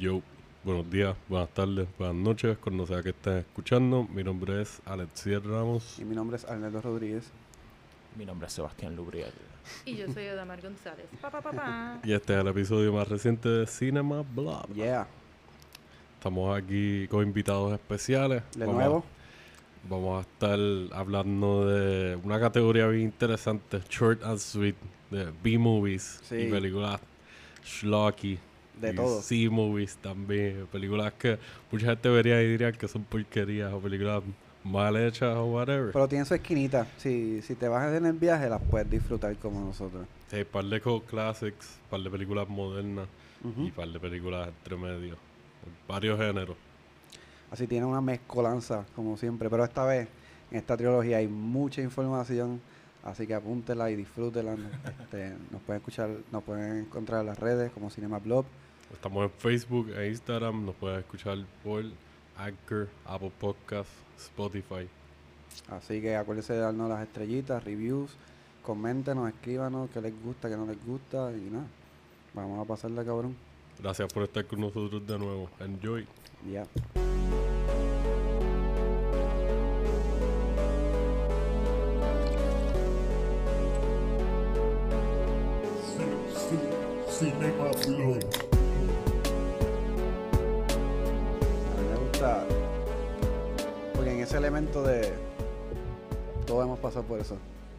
Yo, buenos días, buenas tardes, buenas noches, cuando sea que estén escuchando. Mi nombre es Alexier Ramos. Y mi nombre es Arnaldo Rodríguez. Mi nombre es Sebastián Lubriel. Y yo soy Odamar González. Pa, pa, pa, pa. Y este es el episodio más reciente de Cinema Blog. Yeah. Estamos aquí con invitados especiales. De Vamos a- nuevo. Vamos a estar hablando de una categoría bien interesante, short and sweet, de B-movies Sí. y películas schlocky. De todo. C-movies también, películas que mucha gente vería y diría que son porquerías o películas mal hechas o whatever. Pero tiene su esquinita. Si, si te vas en el viaje, las puedes disfrutar como nosotros. Sí, par de classics, par de películas modernas Ujú. y par de películas entre medio. Varios géneros. Así tiene una mezcolanza, como siempre. Pero esta vez, en esta trilogía, hay mucha información. Así que apúntela y disfrútela. Este, nos pueden escuchar, nos pueden encontrar en las redes como Cinema Blog. Estamos en Facebook e Instagram, nos puedes escuchar por Anchor, Apple Podcasts, Spotify. Así que acuérdense de darnos las estrellitas, reviews, coméntenos, escríbanos qué les gusta, qué no les gusta y nada. Vamos a pasarla, cabrón. Gracias por estar con nosotros de nuevo. Enjoy. Ya. Cinema pasado por eso.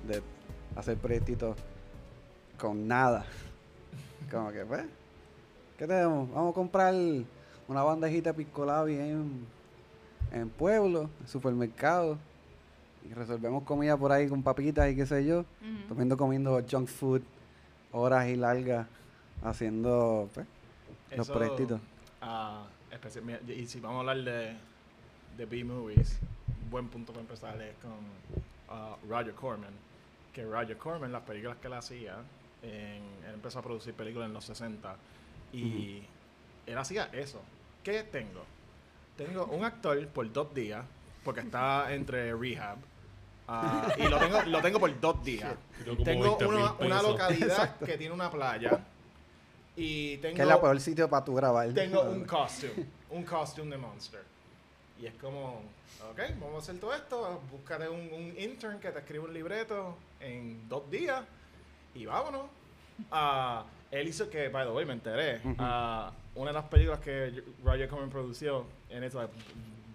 De hacer proyectitos con nada. Como que, pues. ¿Qué tenemos? Vamos a comprar una bandejita piscolada en, en pueblo, en supermercado. Y resolvemos comida por ahí con papitas y qué sé yo. Ujú. Comiendo, comiendo junk food. Horas y largas. Haciendo, pues, los proyectitos. ah, especi- mira, y si vamos a hablar de, de B-movies, un buen punto para empezar es con Roger Corman. Que Roger Corman, las películas que él hacía, en- él empezó a producir películas en los 60 y él hacía eso. ¿Qué tengo? Tengo un actor por dos días, porque está entre rehab. ah, y lo tengo, lo tengo por dos días. Tengo 20 mil una, una localidad que tiene una playa. Y tengo, Que es la peor sitio para tu grabar. tengo un costume. Un costume de Monster. Y es como, ok, vamos a hacer todo esto. Búscate un, un intern que te escriba un libreto en dos días. Y vámonos. Ah, él hizo que, by the way, me enteré. Ah, una de las películas que Roger Corman produció en esta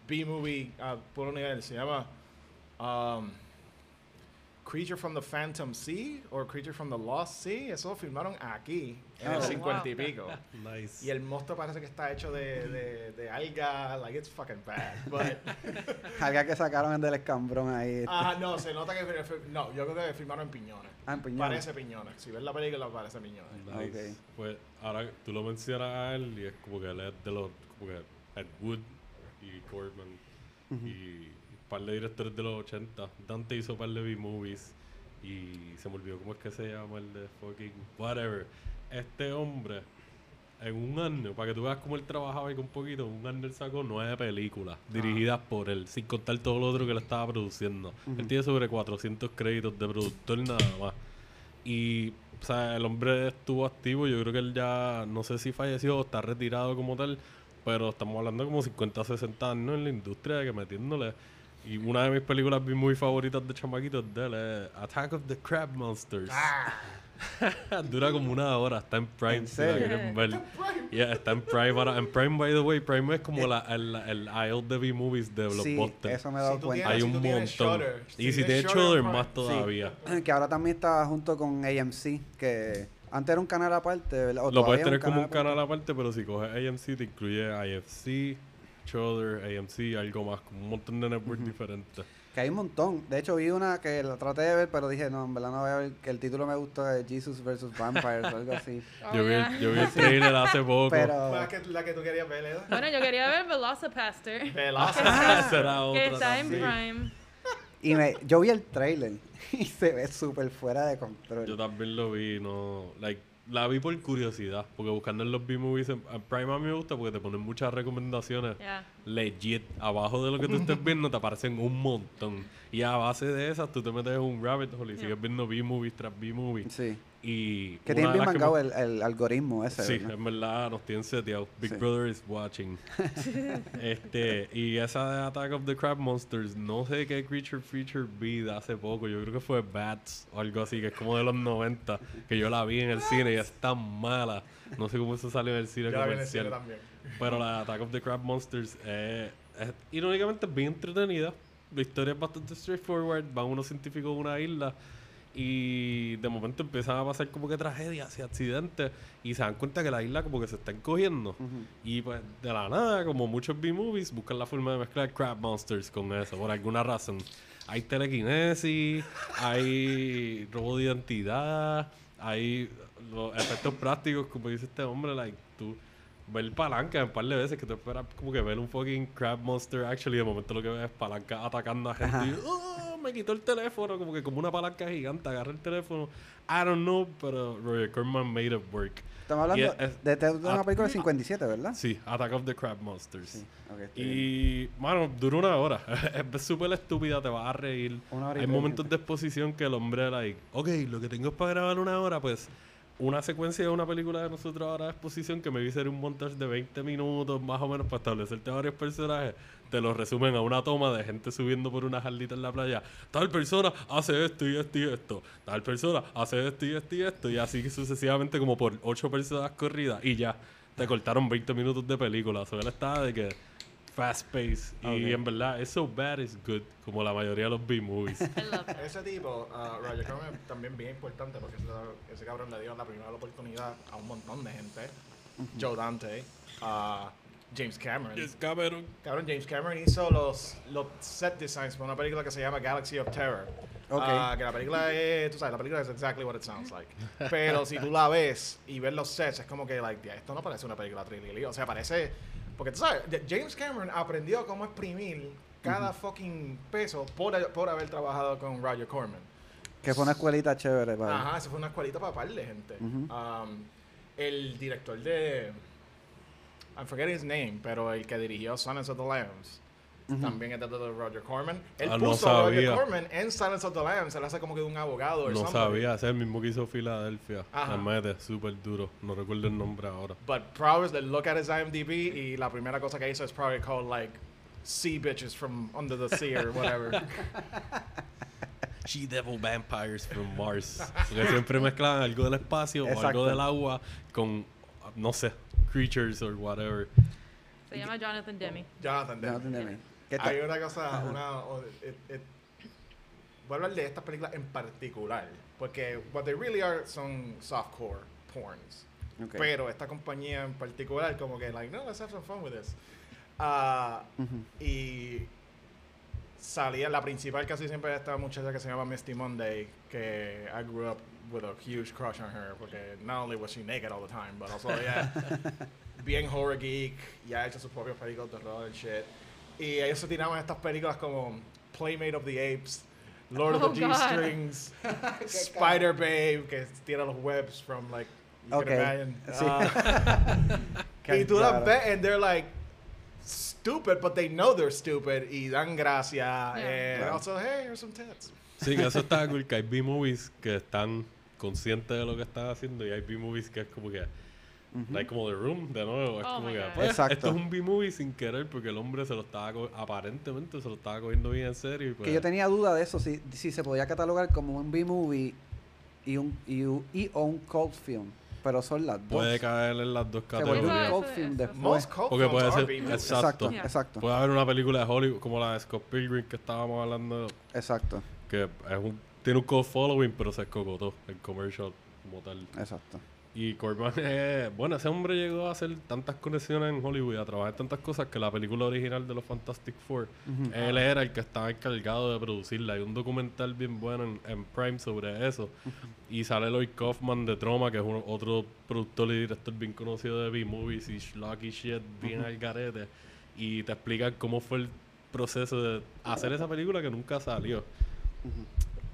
B-movie a puro nivel se llama um, Creature from the Phantom Sea o Creature from the Lost Sea. Eso lo filmaron aquí, en el Oh, 50 y wow. pico. Nice. Y el monstruo parece que está hecho de, de, de alga, like it's fucking bad. But, Alga que sacaron del escambrón ahí. ah, no, se nota que no, yo creo que filmaron en piñones. Ah, en Piñones. Parece piñones. Si ves la película parece piñones. Nice. Ok. Pues ahora tú lo mencionas a él y es como que él es de los, como que Ed Wood y Corman y un par de directores de los 80. Dante hizo un par de B-movies y se me olvidó cómo es que se llama el de fucking whatever. Este hombre en un año, para que tú veas cómo él trabajaba y con poquito, en un año él sacó nueve películas dirigidas por él, sin contar todo lo otro que él estaba produciendo. Él tiene sobre 400 créditos de productor nada más. Y, o sea, el hombre estuvo activo. Yo creo que él ya, no sé si falleció o está retirado como tal, pero estamos hablando como 50, 60 años en la industria de que metiéndole. Y una de mis películas muy favoritas de chamaquitos de él es Attack of the Crab Monsters. Dura como una hora, está en Prime. ¿En si la serio? quieren ver. Yeah, está en Prime ahora. En Prime, by the way, Prime es como la, el, el aisle de B-movies de sí, Blockbuster. eso me he dado Si cuenta. Hay si un montón. Y si si tienes Shudder Prime, más sí. todavía. Que ahora también está junto con AMC, que antes era un canal aparte, ¿verdad? O Lo puedes tener como un canal aparte, pero si coges AMC te incluye IFC, Shudder, AMC, algo más, un montón de networks diferentes. Que hay un montón. De hecho, vi una que la traté de ver, pero dije, no, en verdad no voy a ver, que el título me gustó de Jesus vs. Vampires o algo así. Oh, yo, vi, yeah. yo vi el trailer hace poco. Pero... La que, la que tú querías ver, Leo. Bueno, yo quería ver Velocipaster. Velocity. Será otra que está en. Prime. Y me, yo vi el trailer y se ve súper fuera de control. Yo también lo vi, no. Like, la vi por curiosidad, porque buscando en los B-movies Prime a mí me gusta porque te ponen muchas recomendaciones. Legit. Abajo de lo que tú estés viendo te aparecen un montón. Y a base de esas tú te metes en un rabbit hole y sigues viendo B-movies tras B-movies. Sí. Y Que tiene bien mangado me- el, el algoritmo ese, Sí, ¿verdad? en verdad nos tienen seteado. Big Sí. Brother is watching. este, y esa de Attack of the Crab Monsters, no sé qué creature feature vi de hace poco. Yo creo que fue Bats o algo así, que es como de los 90, que yo la vi en el cine y es tan mala. No sé cómo eso salió en el cine Yo la vi en el cine comercial. también. Pero la Attack of the Crab Monsters es irónicamente bien entretenida. La historia es bastante straightforward. Van unos científicos a una isla y de momento empiezan a pasar como que tragedias y accidentes y se dan cuenta que la isla como que se está encogiendo. Y pues de la nada, como muchos B-movies, buscan la forma de mezclar Crab Monsters con eso, por alguna razón. Hay telequinesis, hay robo de identidad, hay los efectos prácticos, como dice este hombre, like, tú ver palanca un par de veces que te esperas como que ver un fucking Crab Monster actually, de momento lo que ves es palanca atacando a gente Ajá. y "Oh, me quitó el teléfono, como que como una palanca gigante, agarra el teléfono. I don't know, pero Roger Corman made it work. Estamos hablando Y es- de, de una ah, película del 57, ¿verdad? Sí, Attack of the Crab Monsters. Sí, estoy bien. Y, mano, dura una hora. es súper estúpida, te vas a reír. Una hora y Hay momentos de exposición que el hombre, like, ok, lo que tengo es para grabar una hora, pues una secuencia de una película de nosotros ahora de exposición que me ser un montaje de 20 minutos más o menos para establecerte varios personajes. Te lo resumen a una toma de gente subiendo por una jardita en la playa. Tal persona hace esto y esto y esto. Tal persona hace esto y esto y esto. Y así sucesivamente como por ocho personas corridas. Y ya, te cortaron 20 minutos de película. O sea, él estaba de que fast pace. Ok. Y en verdad, es so bad is good. Como la mayoría de los love that. Ese tipo, uh, Roger Corman, también bien importante porque ese, ese cabrón le dio la primera oportunidad a un montón de gente. Joe Dante, uh, James Cameron. Es cabrón. Cabrón, James Cameron hizo los, los set designs para una película que se llama Galaxy of Terror. Ok. Ah, que la película es, tú sabes, la película es exactly what it sounds like. Pero si tú la ves y ves los sets, es como que, like, "Ya, esto no parece una película trilly. O sea, parece. Porque tú sabes, James Cameron aprendió cómo exprimir cada fucking peso por, por haber trabajado con Roger Corman. Que fue una escuelita chévere para Ajá, eso fue una escuelita para par de gente. Um, el director de. I'm forgetting his name, pero el que dirigió Silence of the Lambs. También es de de Roger Corman. Él Ah, no puso a Roger. Corman en Silence of the Lambs. Él hace como que de un abogado. or No somebody. sabía, ese es el mismo que hizo Filadelfia. El mete, súper duro. No recuerdo el nombre ahora. But probably they look at his IMDb y la primera cosa que hizo es probably called like sea bitches from under the sea or whatever. She Devil Vampires from Mars. Porque siempre mezclan algo del espacio o Exacto. algo del agua con, no sé, creatures or whatever. Se llama Jonathan Demme. Jonathan Demme. Jonathan Demme. Hay una cosa, una, it- it- voy a hablar de estas películas en particular, porque what they really are son softcore porns. Ok. Pero esta compañía en particular, como que, like, no, let's have some fun with this. Ah, Ujú. y salía la principal casi siempre esta muchacha que se llama Misty Monday, que I grew up with a huge crush on her, porque not only was she naked all the time, but also, yeah, bien horror geek, ya ha hecho sus propios películas de horror and shit. Y ellos se tiraban estas películas como Playmate of the Apes, Lord Oh, of the God. G-Strings, Spider Babe, que tira los webs from, like, you Ok, can imagine. sí. Ah, y tú las ves and they're like stupid, but they know they're stupid y dan gracia. Yeah. And Claro. also, hey, here's some tits. Sí, que eso está cool, que hay B-movies que están conscientes de lo que están haciendo y hay B-movies que es como que, like como The Room, de nuevo, es Oh como que, pues, Exacto. esto es un B-movie sin querer porque el hombre se lo estaba, aparentemente se lo estaba cogiendo bien en serio y pues, Que yo tenía duda de eso, si, si se podía catalogar como un B-movie y un, y, un- y un cult film. Pero son las dos. puede caer en las dos categorías. Cult film después. Porque puede ser- exacto. Exacto, Yeah. exacto, Puede haber una película de Hollywood como la de Scott Pilgrim que estábamos hablando, exacto, que es un, tiene un cult following, pero se escogotó el commercial como tal. exacto. Y Corman, eh, bueno, ese hombre llegó a hacer tantas conexiones en Hollywood, a trabajar tantas cosas que la película original de los Fantastic Four, él era el que estaba encargado de producirla. Hay un documental bien bueno en, en Prime sobre eso. Y sale Lloyd Kaufman de Troma, que es uno- otro productor y director bien conocido de B-movies y schlocky shit, bien al garete. Y te explican cómo fue el proceso de hacer esa película que nunca salió.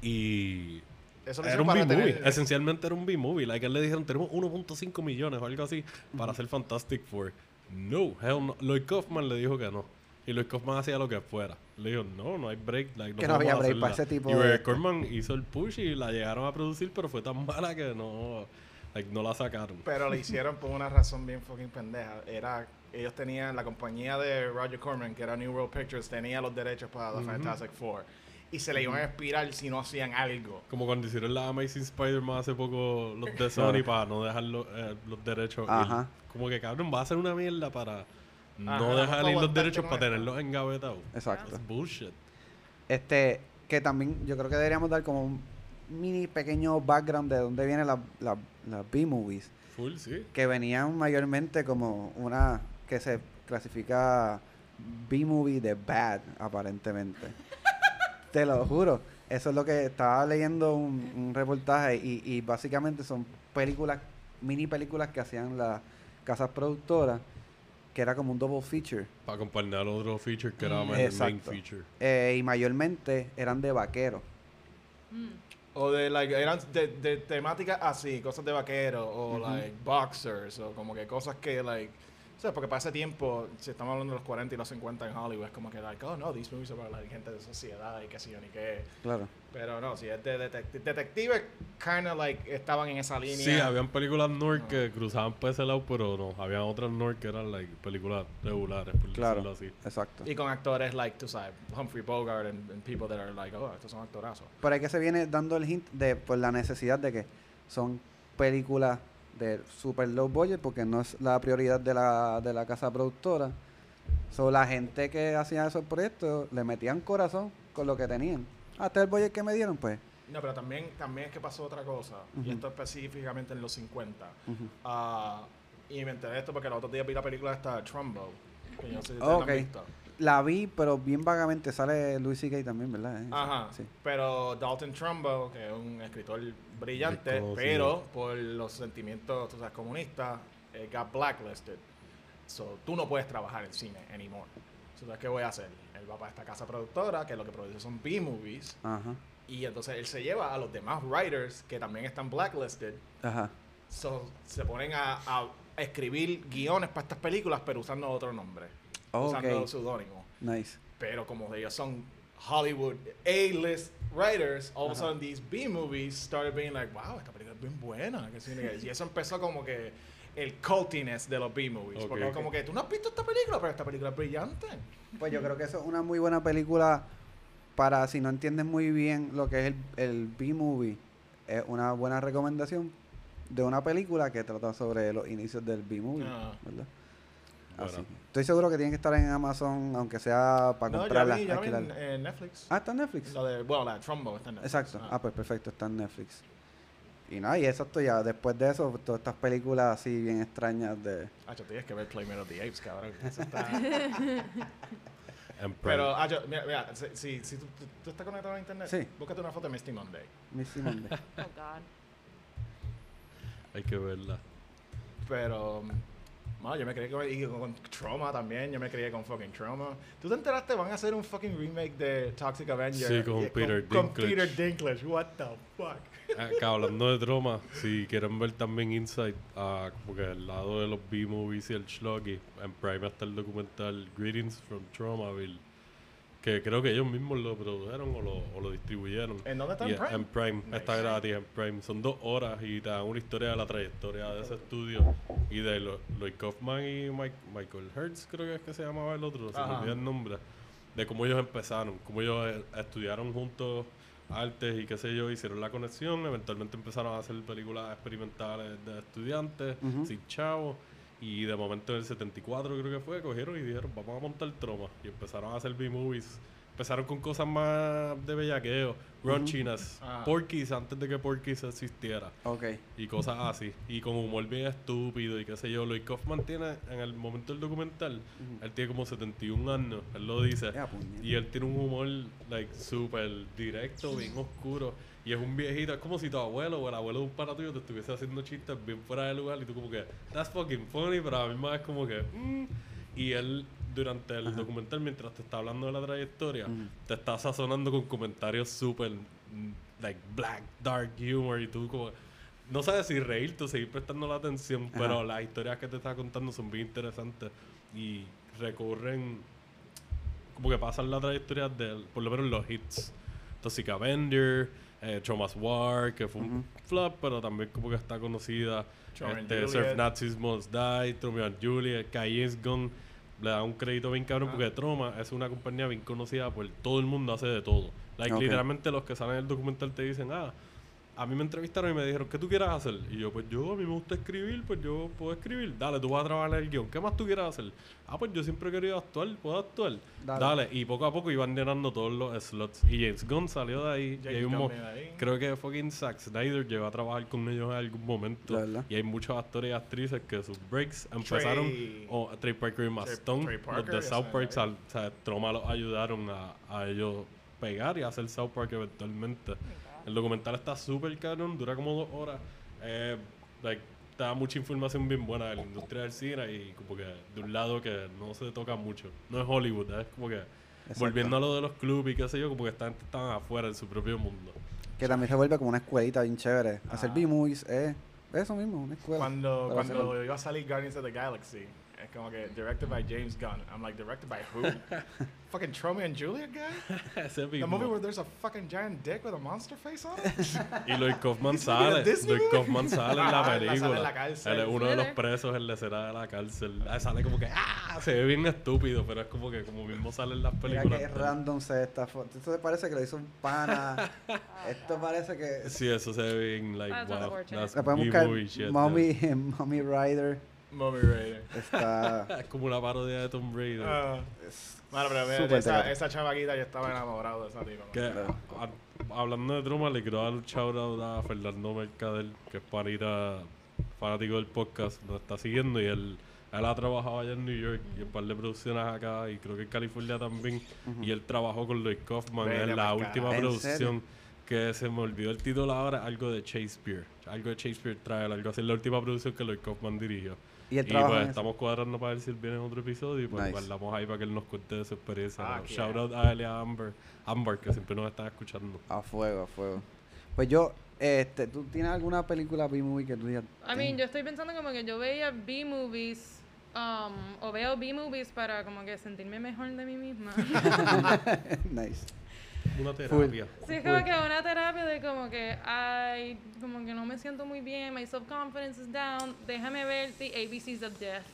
Y Eso lo era un B-movie, esencialmente era un B-movie. Like, él le dijeron, tenemos 1.5 millones o algo así para hacer Fantastic Four. No, hell no. Lloyd Kaufman le dijo que no. Y Luis Kaufman hacía lo que fuera. Le dijo, no, no hay break. like, Que no había break para hacerla". ese tipo y de- Roger Corman hizo el push y la llegaron a producir, pero fue tan mala que no, like, no la sacaron. Pero lo hicieron por una razón bien fucking pendeja. Era, ellos tenían, la compañía de Roger Corman, que era New World Pictures, tenía los derechos para The Fantastic Four. Y se le iban a expirar si no hacían algo. Como cuando hicieron la Amazing Spider-Man hace poco los de Sony para no dejar lo- eh, los derechos. ir. Aja. Como que cabrón, va a ser una mierda para no Ajá, dejar ir los derechos para tenerlos engavetados. Exacto. Bullshit. Este, que también yo creo que deberíamos dar como un mini pequeño background de dónde vienen las las- las B-movies. Full, sí. Que venían mayormente como una que se clasifica B-movie de bad, aparentemente. Te lo juro. Eso es lo que estaba leyendo un, un reportaje y, y básicamente son películas, mini películas que hacían las casas productoras, que era como un double feature. Para acompañar otro feature que era Mm, más el main feature. Eh, y mayormente eran de vaqueros. Mm. O de, like, eran de, de temáticas así, cosas de vaquero, o, like, boxers, o como que cosas que, like, o sea, porque para ese tiempo, si estamos hablando de los 40 y los 50 en Hollywood, es como que, like, oh, no, these movies are about, like, gente de sociedad y qué sé yo, ni qué. Claro. Pero no, si es de detective, detectives, kind of, like, estaban en esa línea. Sí, habían películas North que cruzaban por ese lado, pero no. Habían otras North que eran like, películas regulares, por Claro. decirlo así. Exacto. Y con actores, like, tú sabes, Humphrey Bogart and, and people that are like, oh, estos son actorazos. Por ahí que se viene dando el hint de por la necesidad de que son películas de super low budget porque no es la prioridad de la, de la casa productora. So, la gente que hacía esos proyectos le metían corazón con lo que tenían. Hasta el budget que me dieron, pues. No, pero también, también es que pasó otra cosa, y esto específicamente en los 50. Ujú. Ah, y me enteré de esto porque el otro día vi la película esta Trumbo. Que yo no sé si la han visto. La vi, pero bien vagamente. Sale Louis C.K. también, ¿verdad? Eh, Ajá. Sí. Pero Dalton Trumbo, que es un escritor brillante, pero por los sentimientos tú sabes, comunistas, eh, got blacklisted. So, tú no puedes trabajar en cine anymore. So, ¿sabes ¿qué voy a hacer? Él va para esta casa productora, que lo que produce son B-movies. Ajá. Y entonces él se lleva a los demás writers que también están blacklisted. Ajá. So, se ponen a, a escribir guiones para estas películas, pero usando otro nombre. Usando Ok. seudónimo. Nice. Pero como ellos son Hollywood A-list writers, all of a sudden these B-movies started being like, wow, esta película es bien buena. que sí, Y eso empezó como que el cultiness de los B-movies. Ok, porque ok. como que tú no has visto esta película, pero esta película es brillante. Pues yo creo que eso es una muy buena película para si no entiendes muy bien lo que es el, el B-movie. Es una buena recomendación de una película que trata sobre los inicios del B-movie, Ah. ¿verdad? Bueno. Estoy seguro que tiene que estar en Amazon, aunque sea para no, ya comprarla. vi, ya vi en, Netflix. Ah, está en Netflix. La de, bueno, la de Trumbo está en Netflix. Exacto. Ah. Ah, pues perfecto, está en Netflix. Y nada, y exacto, ya después de eso, todas estas películas así bien extrañas de... Ah, yo tienes que ver Playmate of the Apes, cabrón. Eso está... Pero, ah, yo- mira, mira, si, si, si tú, tú- tú estás conectado a internet, Sí. búscate una foto de Misty Monday. Missy Monday. Oh, God. Hay que verla. Pero, yo me crié con, y con Trauma también, yo me crié con fucking Trauma. ¿Tú te enteraste? Van a hacer un fucking remake de Toxic Avenger. Sí, con Y- Peter Con Dinklage. Peter Dinklage, what the fuck. Acá hablando de drama, si quieren ver también Inside, ah, como que al lado de los B-movies y el Schlocky, en Prime está el documental Greetings from Traumaville, que creo que ellos mismos lo produjeron o lo, o lo distribuyeron. ¿En dónde está? Y ¿En Prime? En Prime, Nice. está gratis en Prime. Son dos horas y te dan una historia de la trayectoria de ese estudio y de Lo- Lloyd Kaufman y Mike- Michael Hertz, creo que es que se llamaba el otro, se me Ajá. olvida el nombre, de cómo ellos empezaron, cómo ellos eh, estudiaron juntos artes y qué sé yo, hicieron la conexión, eventualmente empezaron a hacer películas experimentales de estudiantes, Ujú. sin chavos. Y de momento en el 74 creo que fue, cogieron y dijeron, vamos a montar troma. Y empezaron a hacer B-movies. Empezaron con cosas más de bellaqueo, raunchiness, Ah. Porky's antes de que Porky's existiera. Ok. Y cosas así. Y con humor bien estúpido y qué sé yo. Lloyd Kaufman tiene, en el momento del documental, Ujú. él tiene como 71 años, él lo dice. Puñeta. Y él tiene un humor, like, súper directo, bien oscuro. Y es un viejito, es como si tu abuelo o el abuelo de un pana tuyo te estuviese haciendo chistes bien fuera de lugar y tú como que, that's fucking funny, pero a mí más es como que, mm. Y él, durante el Ajá. documental, mientras te está hablando de la trayectoria, te está sazonando con comentarios súper, mm, like, black, dark humor y tú como... No sabes si reírte o seguir prestando la atención, pero Ajá. las historias que te está contando son bien interesantes y recurren como que pasan la trayectoria de, por lo menos los hits. Toxic Avenger, eh, Thomas War, que fue un Ujú. flop, pero también como que está conocida. Este. Surf Nazis Must Die, Trump and Juliet, Cayenne Gun. Le da un crédito bien cabrón Ah. porque Troma es una compañía bien conocida por todo el mundo hace de todo. Like. Literalmente los que salen en el documental te dicen, ah, a mí me entrevistaron y me dijeron, ¿qué tú quieras hacer? Y yo, pues yo, a mí me gusta escribir, pues yo puedo escribir. Dale, tú vas a trabajar en el guion. ¿Qué más tú quieras hacer? Ah, pues yo siempre he querido actuar, puedo actuar. Dale. Dale. Y poco a poco iban llenando todos los slots. Y James Gunn salió de ahí. y hay un. Creo que fucking Zack Snyder llegó a trabajar con ellos en algún momento. Y hay muchos actores y actrices que sus breaks empezaron. O Trey Parker y Maston, los de South Park, o sea, Troma los ayudaron a, a ellos pegar y hacer South Park eventualmente. El documental está súper cabrón, dura como dos horas. Eh, like, te da mucha información bien buena de la industria del cine y como que de un lado que no se toca mucho. No es Hollywood, es como que volviendo a lo de los clubes y qué sé yo, como que esta gente estaban afuera en su propio mundo. Que también se vuelve como una escuelita bien chévere. Hacer Ah. B-movies es eso mismo, una escuela. Cuando, cuando iba a salir Guardians of the Galaxy, como que directed by James Gunn. I'm like, directed by who? fucking Tromeo and Juliet guy? Ese The mismo. movie where there's a fucking giant dick with a monster face on it? Y Lloyd Kaufman sale. Disney Lloyd movie? Kaufman sale en Ah, la sale película. en la cárcel. Él es uno de los presos en la escena de la cárcel. Ah, Sale como que ¡ah! Se ve bien estúpido, pero es como que como mismo sale en las Mira películas. que random se ve esta foto. Esto parece que lo hizo un pana. Esto parece que. Sí, eso se ve bien like That's wow. unfortunate. That's Le podemos buscar B-movie shit. Mommy, Mommy Rider. Mommy Raider. Está. Es como una parodia de Tomb Raider. Es Bueno, pero mira, súper esa, esa chavaquita yo estaba enamorado de esa tipa. Que, Claro. a- hablando de Truma, le quiero dar un shout out a Fernando Mercader, que es panita fanático del podcast, nos está siguiendo y él, él ha trabajado allá en New York y en un par de producciones acá y creo que en California también. Y él trabajó con Lloyd Kaufman en la última carajo. ¿En producción que se me olvidó el título ahora, algo de Shakespeare. Algo de Shakespeare Trial, algo así, la última producción que Lloyd Kaufman dirigió. Y el Y trabajo. pues estamos cuadrando para ver si él viene en otro episodio y pues Nice. guardamos ahí para que él nos cuente de su experiencia. Ah, Shout out a él y a Amber, Amber que siempre nos están escuchando. A fuego, a fuego. Pues yo, este, ¿tú tienes alguna película B-movie que tú digas? I mean, yo estoy pensando como que yo veía B-movies um, o veo B-movies para como que sentirme mejor de mí misma. nice. Una terapia. Sí, es como que una terapia de como que, ay, como que no me siento muy bien, my self-confidence is down, déjame ver The ABCs of Death.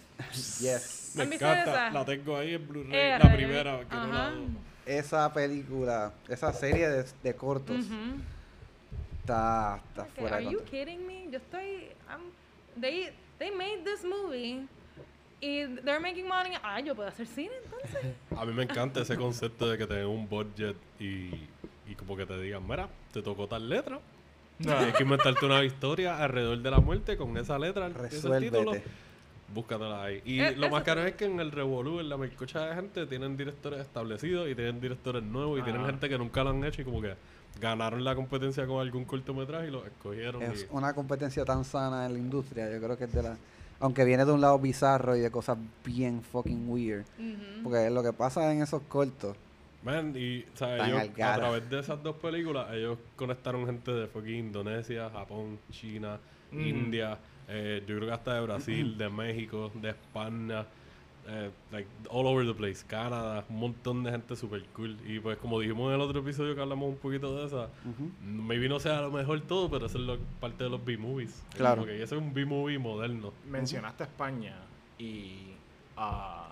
Yes. Me ¿Han visto encanta, esa? la tengo ahí en Blu-ray, Eh, la primera, que no la. Esa película, esa serie de, de cortos, Ujú. está, está Como que, fuera de Are you kidding me? Yo estoy, I'm- they, they made this movie y they're making money. Ay, yo puedo hacer cine entonces. A mí me encanta ese concepto de que tengan un budget y, y como que te digan, mira, te tocó tal letra. No. Tienes que inventarte una historia alrededor de la muerte con esa letra, ese título. Búscatela ahí. Y Eh, lo más caro es que en el Revolú, en la melcocha de gente, tienen directores establecidos y tienen directores nuevos y tienen Ajá. gente que nunca lo han hecho y como que ganaron la competencia con algún cortometraje y lo escogieron. Es y- una competencia tan sana en la industria, yo creo que es de la... Aunque viene de un lado bizarro y de cosas bien fucking weird. Ujú. Porque lo que pasa en esos cortos, Man, y o sea, ellos, a través de esas dos películas, ellos conectaron gente de fucking Indonesia, Japón, China, Mm. India, eh, yo creo que hasta de Brasil, de México, de España, eh, like all over the place, Canadá, un montón de gente super cool. Y pues como dijimos en el otro episodio que hablamos un poquito de esa, maybe no sea a lo mejor todo, pero eso es lo- parte de los B-movies. Claro. Porque ese es un B-movie moderno. Mencionaste España y ah,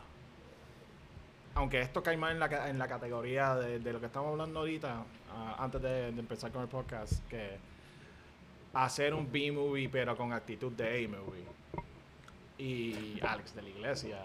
aunque esto cae más en la, en la categoría de, de lo que estamos hablando ahorita, ah, antes de, de empezar con el podcast, que hacer un B-movie pero con actitud de A-movie. Y Alex de la Iglesia,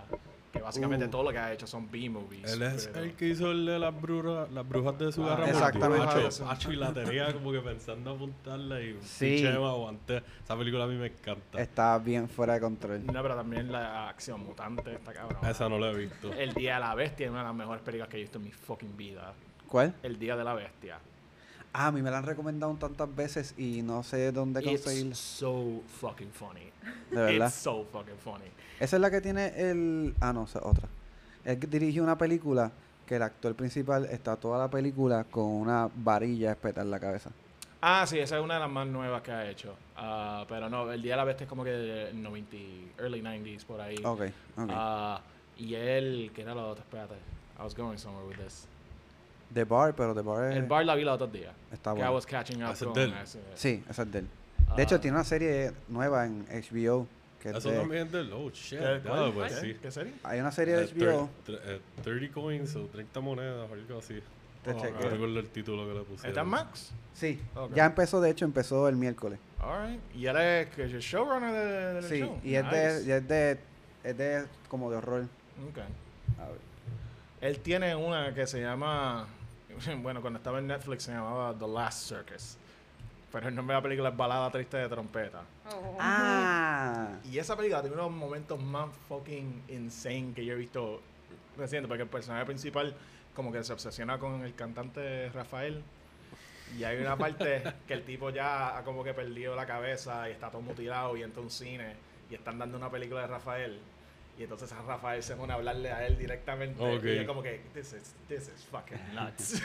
que básicamente Uh. todo lo que ha hecho son B-movies. Él es pero- el que hizo el de las brujas, las brujas de su Ah, garra exactamente. Hacho, y la tenía como que pensando apuntarla y Sí. me aguanté. Esa película a mí me encanta. está bien fuera de control. No, pero también la acción mutante está cabrón. Esa no la he visto. El Día de la Bestia es una de las mejores películas que he visto en mi fucking vida. ¿Cuál? El Día de la Bestia. Ah, a mí me la han recomendado tantas veces y no sé dónde conseguirla. It's so fucking funny. De verdad. It's so fucking funny. Esa es la que tiene el... Ah, no, otra. Él dirigió una película que el actor principal está toda la película con una varilla espeta en la cabeza. Ah, sí, esa es una de las más nuevas que ha hecho. Ah, pero no, el Día de la Bestia es como que de 90, early 90s por ahí. Ok, ok. Ah, y él, que era lo otro, espérate. I was going somewhere with this. The Bar, pero The Bar, es- El bar la vi los otros días. está Que I bueno. was catching up con de él. ese. Sí, esa es de él. De hecho, Ah, tiene una serie nueva en HBO. Que es Eso de- también es del. Oh, shit. ¿qué- cuál? pues ¿Qué? sí. ¿Qué serie? hay una serie de Eh, HBO. thir- tr- eh, 30 coins o 30 monedas o algo así. Te Oh, chequeo. No recuerdo el título que le pusieron. ¿Está en Max? Sí, ya empezó, de hecho, empezó el miércoles. Alright. Y él es que es el showrunner de- del Sí, show. y es de, y es de, es de como de horror. Ok. A ver. Él tiene una que se llama. Bueno, cuando estaba en Netflix se llamaba The Last Circus. Pero el nombre de la película es Balada Triste de Trompeta. Oh. Ah, Y esa película tiene unos momentos más fucking insane que yo he visto reciente. Porque el personaje principal, como que se obsesiona con el cantante Rafael. Y hay una parte que el tipo ya ha como que perdido la cabeza y está todo mutilado y entra a un cine y están dando una película de Rafael. Y entonces a Rafael se pone a hablarle a él directamente. Y yo como que, this is, this is fucking nuts.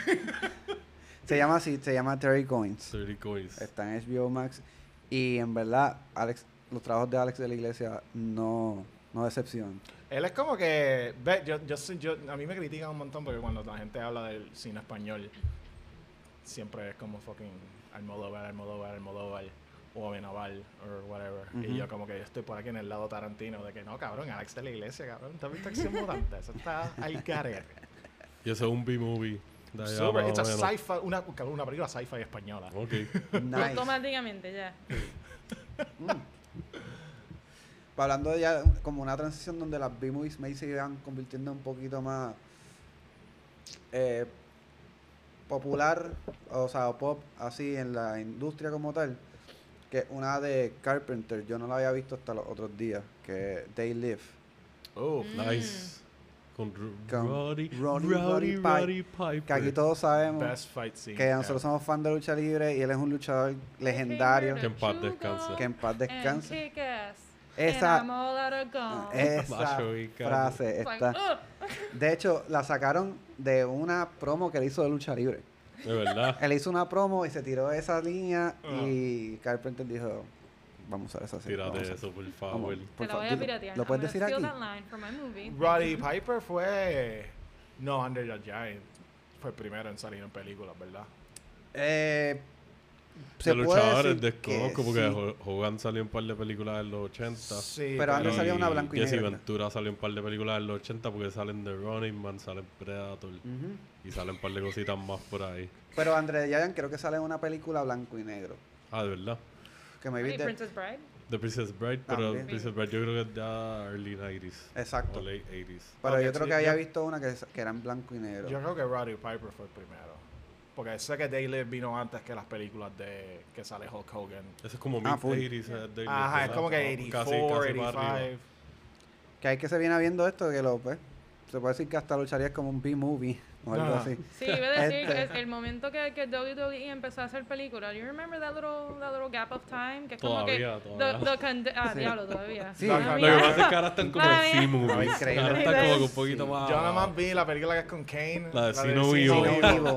se llama así, se llama Terry Coins. 30 coins. Está en HBO Max. Y en verdad, Alex, los trabajos de Alex de la Iglesia no, no decepcionan. Él es como que, ve, yo, yo, yo, a mí me critican un montón porque cuando la gente habla del cine español, siempre es como fucking Almodóvar, Almodóvar, Almodóvar, o Benaval, o whatever. Y yo como que yo estoy por aquí en el lado tarantino de que no, cabrón, Alex de la Iglesia, cabrón, ¿te has visto Acción Mutante? Eso está al garete. Y eso es un B-movie. Super, it's a sci-fi, una, una película sci-fi española. Ok. Nice. Automáticamente, ya. Hablando de ya como una transición donde las B-movies me se iban convirtiendo un poquito más eh, popular, o sea, pop, así en la industria como tal, que una de Carpenter, yo no la había visto hasta los otros días, que They Live. Oh, Nice. Con, Con Roddy, Roddy- Roddy, Roddy Roddy, Pipe. Piper. Que aquí todos sabemos best fight scene. que nosotros somos fans de lucha libre y él es un luchador legendario. Que en paz descanse. Que en paz descanse. Esa. Esa, frase está. De hecho, la sacaron de una promo que él hizo de lucha libre. De verdad. Él hizo una promo y se tiró esa línea y Carpenter dijo, vamos a esa serie, Tírate a- eso, por vamos- favor. Te por la fa- voy a dilo- piratear. ¿Lo puedes decir aquí? Roddy Piper fue. No, Under the Giant. Fue el primero en salir en películas, ¿verdad? Eh, se de puede luchadores decir que desconozco porque sí, Ho- Hogan salió un par de películas en los 80. Sí, Pero antes Y salió una blanco y Jesse negro. Ventura salió un par de películas en los 80 porque salen de Running Man, salen Predator Ujú. y salen un par de cositas más por ahí. Pero André Giant creo que sale en una película blanco y negro. Ah, de verdad. Que me viste. Princess Bride. The Princess Bride, pero También. Princess Bride yo creo que es ya early 90s Exacto. o late 80s. Pero Ok, yo creo sí, que había visto una que, que era en blanco y negro. Yo creo que Roddy Piper fue el primero. Porque sé que Day Live vino antes que las películas de que sale Hulk Hogan. Eso es como Ah, mid full. 80s. eh, Daily, Ajá, es como que Casi- 84, casi para arriba. 85. Que hay que se viene viendo esto, que lo pues, se puede decir que hasta lucharía como un B-movie o algo Ah. así. Sí, iba a decir Este- que es el momento que, que WWE empezó a hacer películas. You remember that little, that little gap of time? Que es como que... Todavía, the- todavía. the ah, Sí. diablo, todavía. Sí. Lo que pasa es que ahora están como mía. C-movies. Increíble. Ahora están como que un Sí. poquito más... Yo nada más vi la película que es con Kane. La de de Sino. Evil.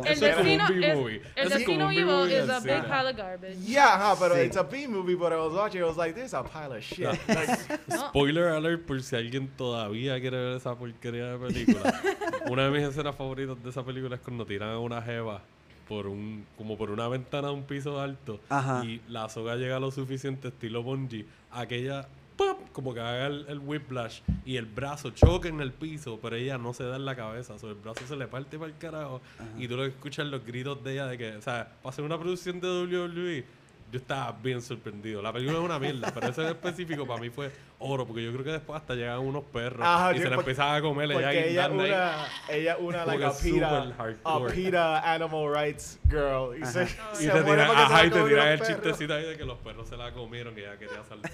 El destino, un B-movie. es, el destino B-movie is a big pile of garbage. Yeah, ajá, pero Sí. it's a B-movie, but I was watching, I was like, this is a pile of shit. Spoiler alert por si alguien todavía quiere ver esa porquería de película. una de mis escenas favoritas de esa película es cuando tiran a una jeva por un como por una ventana de un piso alto Ajá. y la soga llega lo suficiente estilo bungee a que ella ¡pum! como que haga el, el whiplash y el brazo choque en el piso pero ella no se da en la cabeza o sea, el brazo se le parte para el carajo y tú lo que escuchas los gritos de ella de que o sea para hacer una producción de WWE yo estaba bien sorprendido. La película es una mierda, pero eso en específico para mí fue oro, porque yo creo que después hasta llegan unos perros Ajá, y yo- se la empezaban a comer ella una, ella una like que a PETA, a. PETA animal rights girl. Y se, Y se te muere tiran, ajá, y te tiran el perros. chistecito ahí de que los perros se la comieron, que ella quería saltar.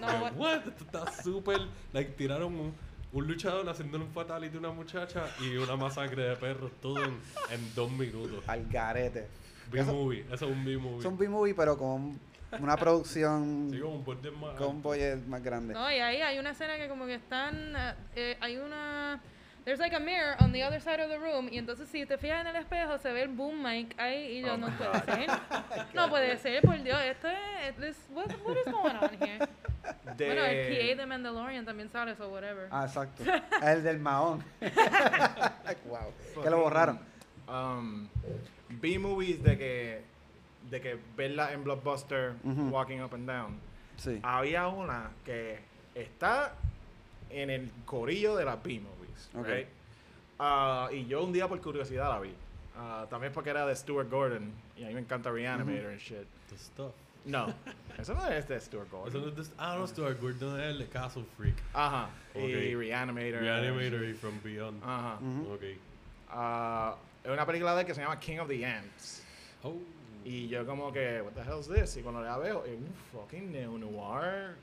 No, what- what? Esto está súper. Like, tiraron un, un luchador haciendo un fatality a una muchacha y una masacre de perros, todo en, en dos minutos. Al garete. B-movie, eso es un B-movie. Es un B-movie, pero con una producción Sí, como un budget más. con un budget más grande. No, y ahí hay una escena que como que están, eh, eh, hay una, there's like a mirror on the other side of the room y entonces si te fijas en el espejo se ve el boom mic ahí y yo Oh no puede ser, no puede ser, por Dios, esto es, this, what, what is going on here? de... Bueno, el PA de Mandalorian también sale, so whatever. Ah, exacto. El del Mahón. wow. Que lo borraron. Um, B-movies de que, de que verla en Blockbuster, Ujú. walking up and down. Sí. Había una que está en el corillo de las B-movies. Ok. right? Ah, y yo un día por curiosidad la vi. Ah, también porque era de Stuart Gordon. Y a mí me encanta Reanimator and shit. The stuff. No, eso no es de Stuart Gordon. Eso no es de- ah, no, Stuart Gordon es el de Castle Freak. Ajá. Y Ok. Reanimator. Reanimator y From Beyond. Ajá. Ujú. Ok. Es una película de él que se llama King of the Ants. Oh. Y yo como que, what the hell is this? Y cuando la veo, es un fucking neo-noir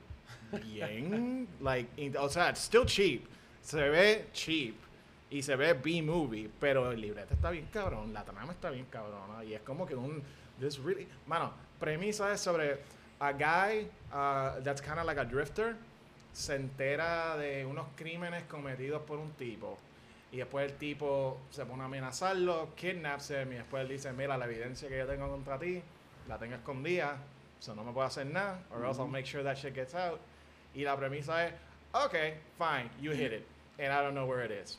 bien, like, o sea, it's still cheap. Se ve cheap y se ve B-movie, pero el libreto está bien cabrón, la trama está bien cabrona y es como que un, this really, mano, premisa es sobre a guy uh, that's kind of like a drifter, se entera de unos crímenes cometidos por un tipo. Y después el tipo se pone a amenazarlo, kidnaps him, y después él dice, mira, la evidencia que yo tengo contra ti, la tengo escondida, so no me puedo hacer nada, or else I'll make sure that shit gets out. Y la premisa es, okay, fine, you hit it, and I don't know where it is.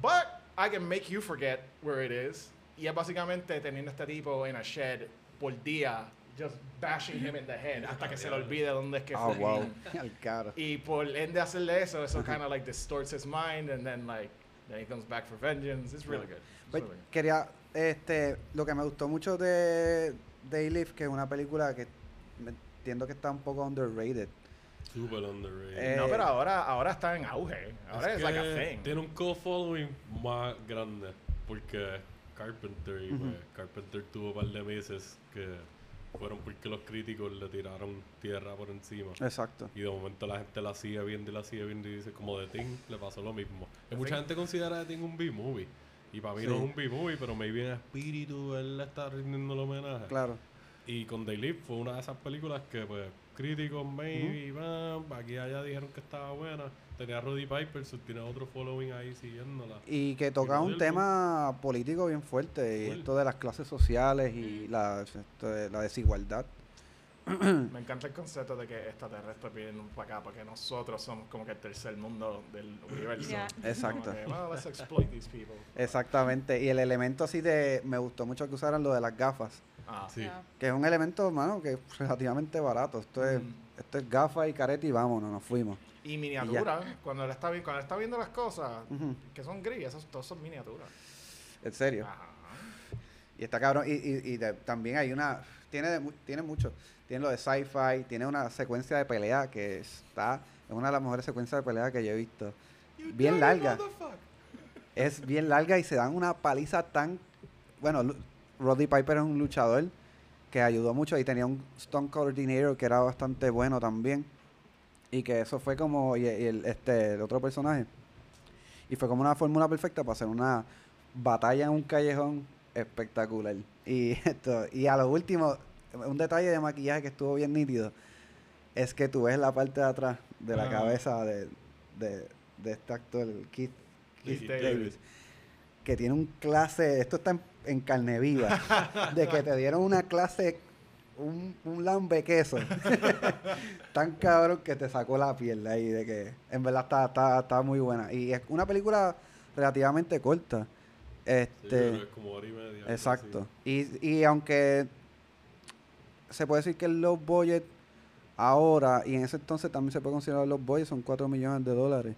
But I can make you forget where it is. Y es básicamente teniendo a este tipo en a shed por día, just bashing him in the head, hasta que se le olvide dónde es que Oh, fue. wow. Y por ende hacerle eso, eso kind of like distorts his mind and then like then he comes back for vengeance. It's really good. It's Pues, really good. quería, este, lo que me gustó mucho de Daylift, que es una película que me- entiendo que está un poco underrated. Super underrated. Eh, no, pero ahora, ahora está en auge. Ahora es, Es like a thing. Tiene un co-following más grande. Porque Carpenter, y pues, Carpenter tuvo un par de meses que fueron porque los críticos le tiraron tierra por encima. Exacto. Y de momento la gente la sigue viendo y la sigue viendo y dice, como de Thing le pasó lo mismo. The mucha gente considera The Thing un B-movie. Y para mí Sí. no es un B-movie, pero maybe en espíritu él le está rindiendo el homenaje. Claro. Y con Live fue una de esas películas que, pues, críticos, maybe, bam, aquí y allá dijeron que estaba buena. Tenía a Roddy Piper, tiene otro following ahí siguiéndola. Y que toca no un tema político bien fuerte, y esto de las clases sociales y la, esto de la desigualdad. Me encanta el concepto de que extraterrestres vienen para acá porque nosotros somos como que el tercer mundo del universo. Yeah. Exacto. Como que, well, let's exploit these people. Exactamente. Y el elemento así de, me gustó mucho que usaran lo de las gafas, Ah, Sí. Yeah. que es un elemento, mano, que es relativamente barato. Esto es, Mm. esto es gafas y careta y vámonos, nos fuimos. Y miniatura, cuando él está, vi- cuando él está viendo las cosas que son gris, esos, todos son miniaturas. En serio. Ajá. Y está cabrón. Y, y, y de- también hay una. Tiene, de tiene mucho. Tiene lo de sci-fi. Tiene una secuencia de pelea que está. Es una de las mejores secuencias de pelea que yo he visto. Bien larga. Es bien larga y se dan una paliza tan. Bueno, Roddy Piper es un luchador que ayudó mucho y tenía un Stone Coordinator que era bastante bueno también. Y que eso fue como. Y, y el, este, el otro personaje. Y fue como una fórmula perfecta para hacer una batalla en un callejón espectacular. Y esto, y a lo último, un detalle de maquillaje que estuvo bien nítido es que tú ves la parte de atrás de la Ah. cabeza de, de, de este actor, Keith, Keith Davis. Que tiene un clase, esto está en, en carne viva, de que te dieron una clase, un, un lambe queso, tan cabrón que te sacó la piel ahí, de que en verdad está, está, está muy buena. Y es una película relativamente corta. Este, es como hora y media. Exacto. Y, y aunque se puede decir que el low budget ahora y en ese entonces también se puede considerar low budget, son 4 millones de dólares.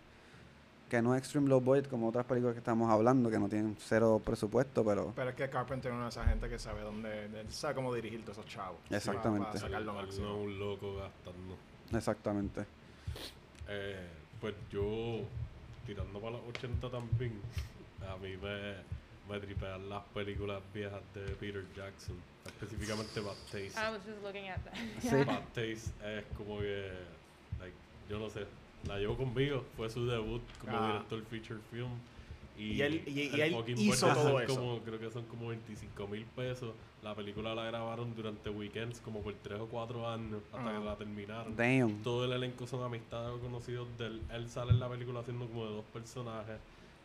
Que no es extreme low budget como otras películas que estamos hablando, que no tienen cero presupuesto, pero Pero es que Carpenter es una de esas gente que sabe dónde, él sabe cómo dirigir todos esos chavos. Exactamente. Para, sacarlo Al- al máximo. no un loco gastando. exactamente. Eh, pues yo, tirando para los 80 también, a mí me, me tripean las películas viejas de Peter Jackson, específicamente Bad Taste. I was just looking at that. Sí. Bad Taste es como que, like, yo no sé, la llevo conmigo, fue su debut como Ah. director feature film. Y, Y él- y- y el él hizo todo eso. Como, creo que son como 25 mil pesos. La película la grabaron durante weekends, como por 3 o 4 años, hasta Ah. que la terminaron. Damn. Todo el elenco son amistades o conocidos de él. Él sale en la película haciendo como de dos personajes.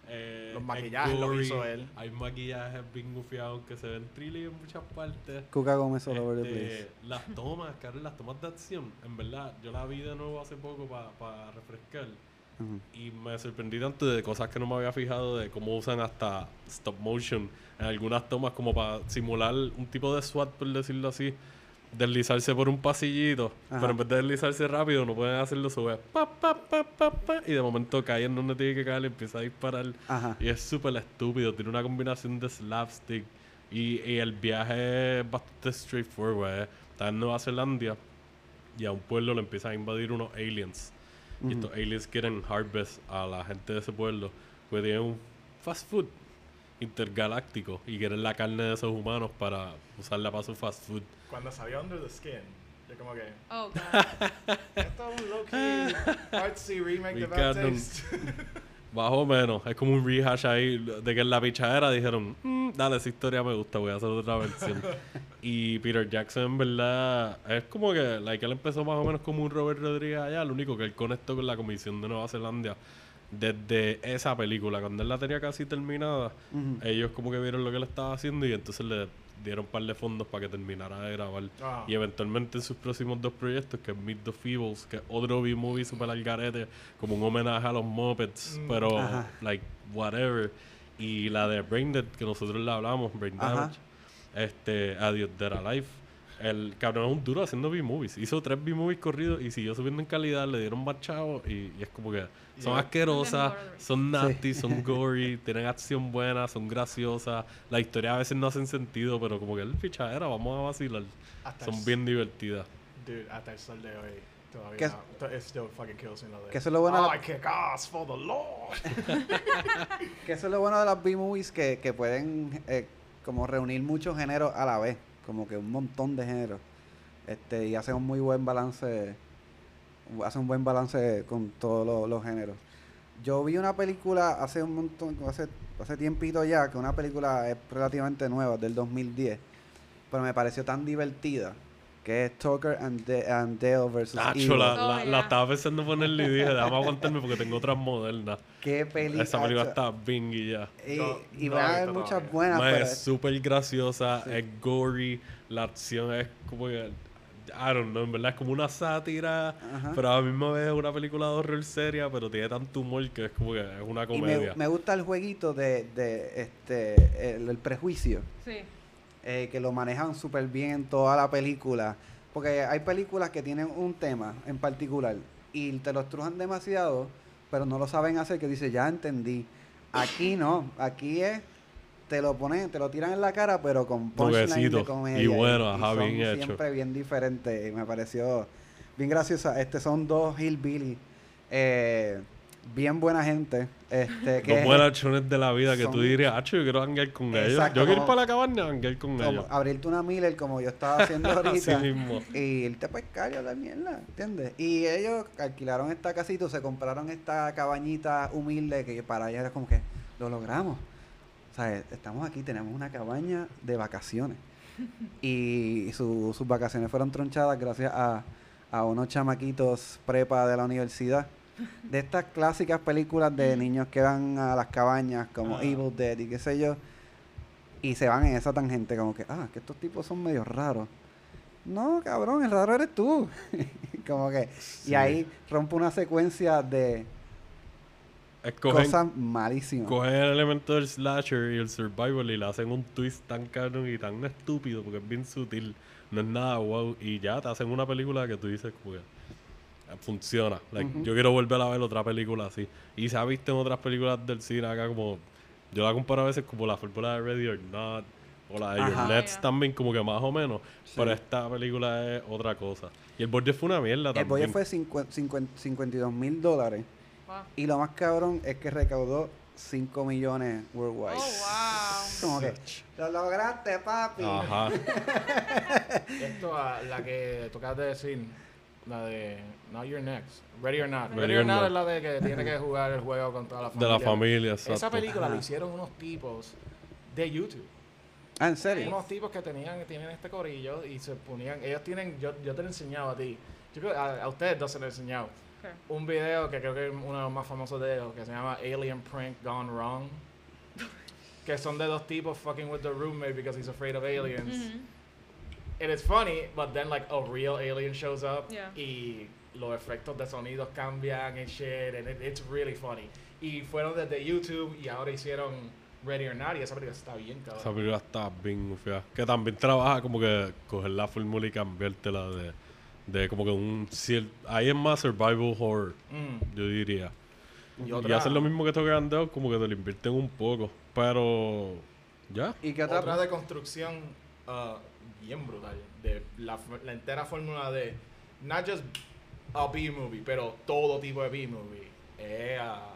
Eh, Los es maquillajes los hizo él. Hay maquillajes bien gufiados que se ven trilly en muchas partes. Cuca Gómez all over the Este, place. las tomas, Carlos, las tomas de acción, en verdad, yo la vi de nuevo hace poco para refrescar. Ujú. Y me sorprendí tanto de cosas que no me había fijado, de cómo usan hasta stop motion en algunas tomas, como para simular un tipo de SWAT, por decirlo así. Deslizarse por un pasillito, Ajá. pero en vez de deslizarse rápido, no pueden hacerlo sube pa, pa, pa, pa, pa, y de momento cae en donde tiene que caer y empieza a disparar. Ajá. Y es súper estúpido, tiene una combinación de slapstick y, y el viaje es bastante straightforward. ¿eh? Está en Nueva Zelanda y a un pueblo le empiezan a invadir unos aliens. Y estos aliens quieren harvest a la gente de ese pueblo. Pues tienen un fast food intergaláctico y quieren la carne de esos humanos para usarla para su fast food. Cuando salió Under the Skin, yo como que... Oh, God. Esto es un low-key artsy remake de Bad. Taste. Más o menos, es como un rehash ahí de que en la pichadera dijeron, "Mm, dale, esa historia me gusta, voy a hacer otra versión. y Peter Jackson, en verdad, es como que, like, él empezó más o menos como un Robert Rodríguez allá, lo único que él conectó con la Comisión de Nueva Zelanda desde esa película, cuando él la tenía casi terminada, ellos como que vieron lo que él estaba haciendo y entonces le dieron un par de fondos para que terminara de grabar. Ah. Y eventualmente en sus próximos dos proyectos, que es Meet the Feebles, que es otro B-movie super al garete, como un homenaje a los Muppets, Mm. pero, Ajá. like, whatever. Y la de Brain Dead, que nosotros le hablamos, Brain. Damage, este, Adiós Dead Alive. El cabrón es un duro haciendo B-movies. Hizo tres B-movies corridos y siguió subiendo en calidad, le dieron más chavos y, y es como que son Yeah. asquerosas, son nasty, son gory, tienen acción buena, son graciosas. La historia a veces no hacen sentido, pero como que el pichadera, vamos a vacilar. Hasta Son el- bien divertidas. Dude, hasta el sol de hoy todavía ¿Qué- no, to- it still fucking kills me lo de que eso es lo bueno de la- I kick ass for the Lord. Que eso es lo bueno de las B-movies que, que pueden eh, como reunir muchos géneros a la vez, como que un montón de géneros. Este, y hacen un muy buen balance, hacen un buen balance con todos los, los géneros. Yo vi una película hace un montón, hace, hace tiempito ya, que una película es relativamente nueva, del 2010, pero me pareció tan divertida, que es Tucker and, Da- and Dale versus Nacho, la, Oh, la, estaba pensando ponerle y dije, déjame aguantarme porque tengo otras modernas. Qué película. Esa película está bien y ya. Y, Yo y no van a haber muchas todavía. buenas, pero es súper graciosa, Sí. es gory, la acción es como que, I don't know, en verdad es como una sátira, Ajá. pero a la misma vez es una película de horror seria, pero tiene tanto humor que es como que es una Y comedia. me, me gusta el jueguito de, de este el, el prejuicio, Sí. Eh, que lo manejan súper bien en toda la película. Porque hay películas que tienen un tema en particular y te lo estrujan demasiado, pero no lo saben hacer, que dice, ya entendí. Aquí no, aquí es, te lo ponen, te lo tiran en la cara, pero con punchline de comedia. Y bueno, ajá, son bien hecho. siempre bien diferentes y me pareció bien graciosa. Este son dos hillbilly, eh, bien buena gente. Este, que Los buenachones de la vida que tú son- dirías, acho, yo quiero hangar con ellos. Yo quiero ir como- para la cabaña a hangar con como ellos. abrirte una Miller como yo estaba haciendo Así ahorita mismo. y irte a pescar y hablar mierda, ¿entiendes? Y ellos alquilaron esta casita, se compraron esta cabañita humilde que para ellos era como que lo logramos. O sea, estamos aquí, tenemos una cabaña de vacaciones. Y su- sus vacaciones fueron tronchadas gracias a, a unos chamaquitos prepa de la universidad. De estas clásicas películas de niños que van a las cabañas como Ah. Evil Dead y qué sé yo. Y se van en esa tangente como que, ah, que estos tipos son medio raros. No, cabrón, el raro eres tú. como que, Sí. y ahí rompe una secuencia de Escogen, cosas malísimas. cogen el elemento del slasher y el survival y le hacen un twist tan cabrón y tan estúpido porque es bien sutil. No es nada wow. Y ya te hacen una película que tú dices como que funciona. Like. Yo quiero volver a ver otra película así. Y se ha visto en otras películas del cine acá como... Yo la comparo a veces como la fórmula de Ready or Not o la de Ajá. Your Nets Yeah. también como que más o menos. Sí. Pero esta película es otra cosa. Y el budget fue una mierda El también. bollo fue 50 50 52 mil dólares. Wow. Y lo más cabrón es que recaudó 5 millones worldwide. Oh, Como que, lo lograste, papi. Ajá. Esto, a la que tocas de decir, la de Not Your Next, Ready or Not. Ready Ready, or or Not es la de que tiene que jugar el juego con toda la De familia. la familia, Esa exacto. película Ajá. la hicieron unos tipos de YouTube. Ah, ¿en serio? Unos tipos que tenían, tienen este corillo y se ponían, ellos tienen, yo, yo te lo he enseñado a ti, yo creo, a, a ustedes dos se lo he enseñado. Un video que creo que es uno de los más famosos de ellos, que se llama Alien Prank Gone Wrong. que son de dos tipos fucking with the roommate because he's afraid of aliens. And it's funny, but then like a real alien shows up Yeah. y los efectos de sonidos cambian and shit, and it- it's really funny. Y fueron desde YouTube y ahora hicieron Ready or Not y esa película está bien Esa cabrón. película está bien fea. Que también trabaja como que coger la fórmula y cambiártela de, de como que un... Ahí es más survival horror, Mm. yo diría. Y Y otra, hacen lo mismo que estos grandes, como que te lo invierten un poco. Pero... Ya. ¿Y qué otra, otra? de construcción ah, bien brutal. De la, la entera fórmula de not just a B-movie, pero todo tipo de B-movie. Es ah,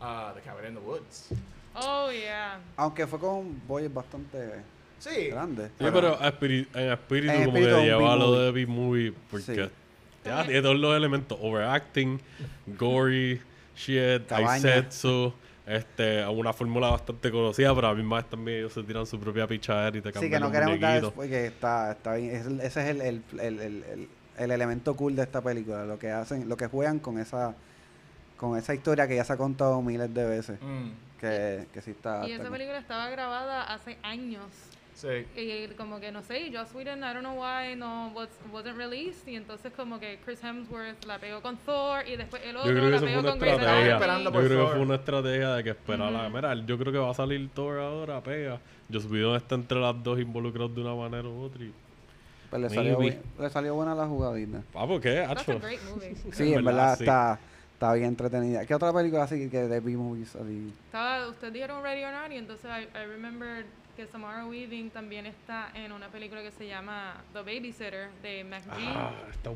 ah, The Cabin in the Woods. Oh, yeah. Aunque fue con un budget bastante Sí. grande. Sí, pero en espíritu En como espíritu que un lleva lo de B-movie. Porque Sí. ya tiene todos los elementos. Overacting, gory, shit, Cabaña. hay sexo. Este, una fórmula bastante conocida, pero a mí más también ellos se tiran su propia pichadera y te Sí, cambian que no los queremos dar porque está, está bien. Es ese es el, el, el, el, el- el elemento cool de esta película. Lo que hacen, lo que juegan con esa con esa historia que ya se ha contado miles de veces. Mm, Que, que sí está. Y esa película estaba grabada hace años. Sí. Y como que no sé, Joss Whedon, I don't know why, no was, wasn't released. Y entonces como que Chris Hemsworth la pegó con Thor y después el Yo otro creo que la pegó con Grey's esperando Yo creo que fue una estrategia de que esperarla. Ujú. Mira, yo creo que va a salir Thor ahora, pega. Yo Whedon está entre las dos involucrados de una manera u otra. y- Pues le salió, le salió buena la jugadita. Ah, ¿por qué, That's a hacho? great movie. Sí, En verdad, verdad sí. Está, bien entretenida. ¿Qué otra película así que de B-movies así? Estaba, usted dijeron Ready or Not y entonces I, I remember que Samara Weaving también está en una película que se llama The Babysitter de McGee. Ah, está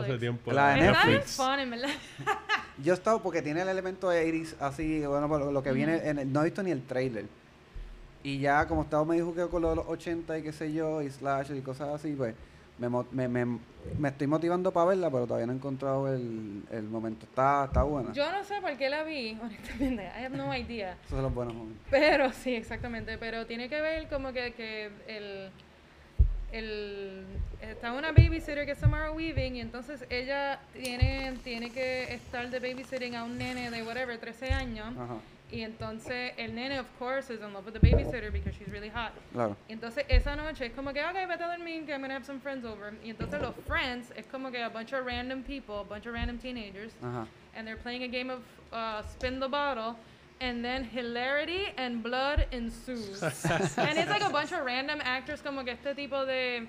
hace tiempo. La de Netflix. fun, en verdad. Yo he estado porque tiene el elemento de Iris así, bueno, lo, lo que viene, en el- no he visto ni el trailer. Y ya como estaba medio jugueo con lo de los 80 y qué sé yo, y slash y cosas así, pues me, me, me, me estoy motivando para verla, pero todavía no he encontrado el, el momento. Está, está buena. Yo no sé por qué la vi, honestamente. I have no idea. Esos son los buenos momentos. Pero sí, exactamente. Pero tiene que ver como que, que el, el está una babysitter que es Samara Weaving y entonces ella tiene, tiene que estar de babysitting a un nene de whatever, 13 años. Ajá, Y entonces el nene, of course, is in love with the babysitter because she's really hot. claro. Y entonces esa noche es como que, ok, vete a dormir, que I'm gonna have some friends over. Y entonces los friends es como que a bunch of random people, a bunch of random teenagers, Ajá. and they're playing a game of uh, spin the bottle, and then hilarity and blood ensues. and it's like a bunch of random actors, como que este tipo de,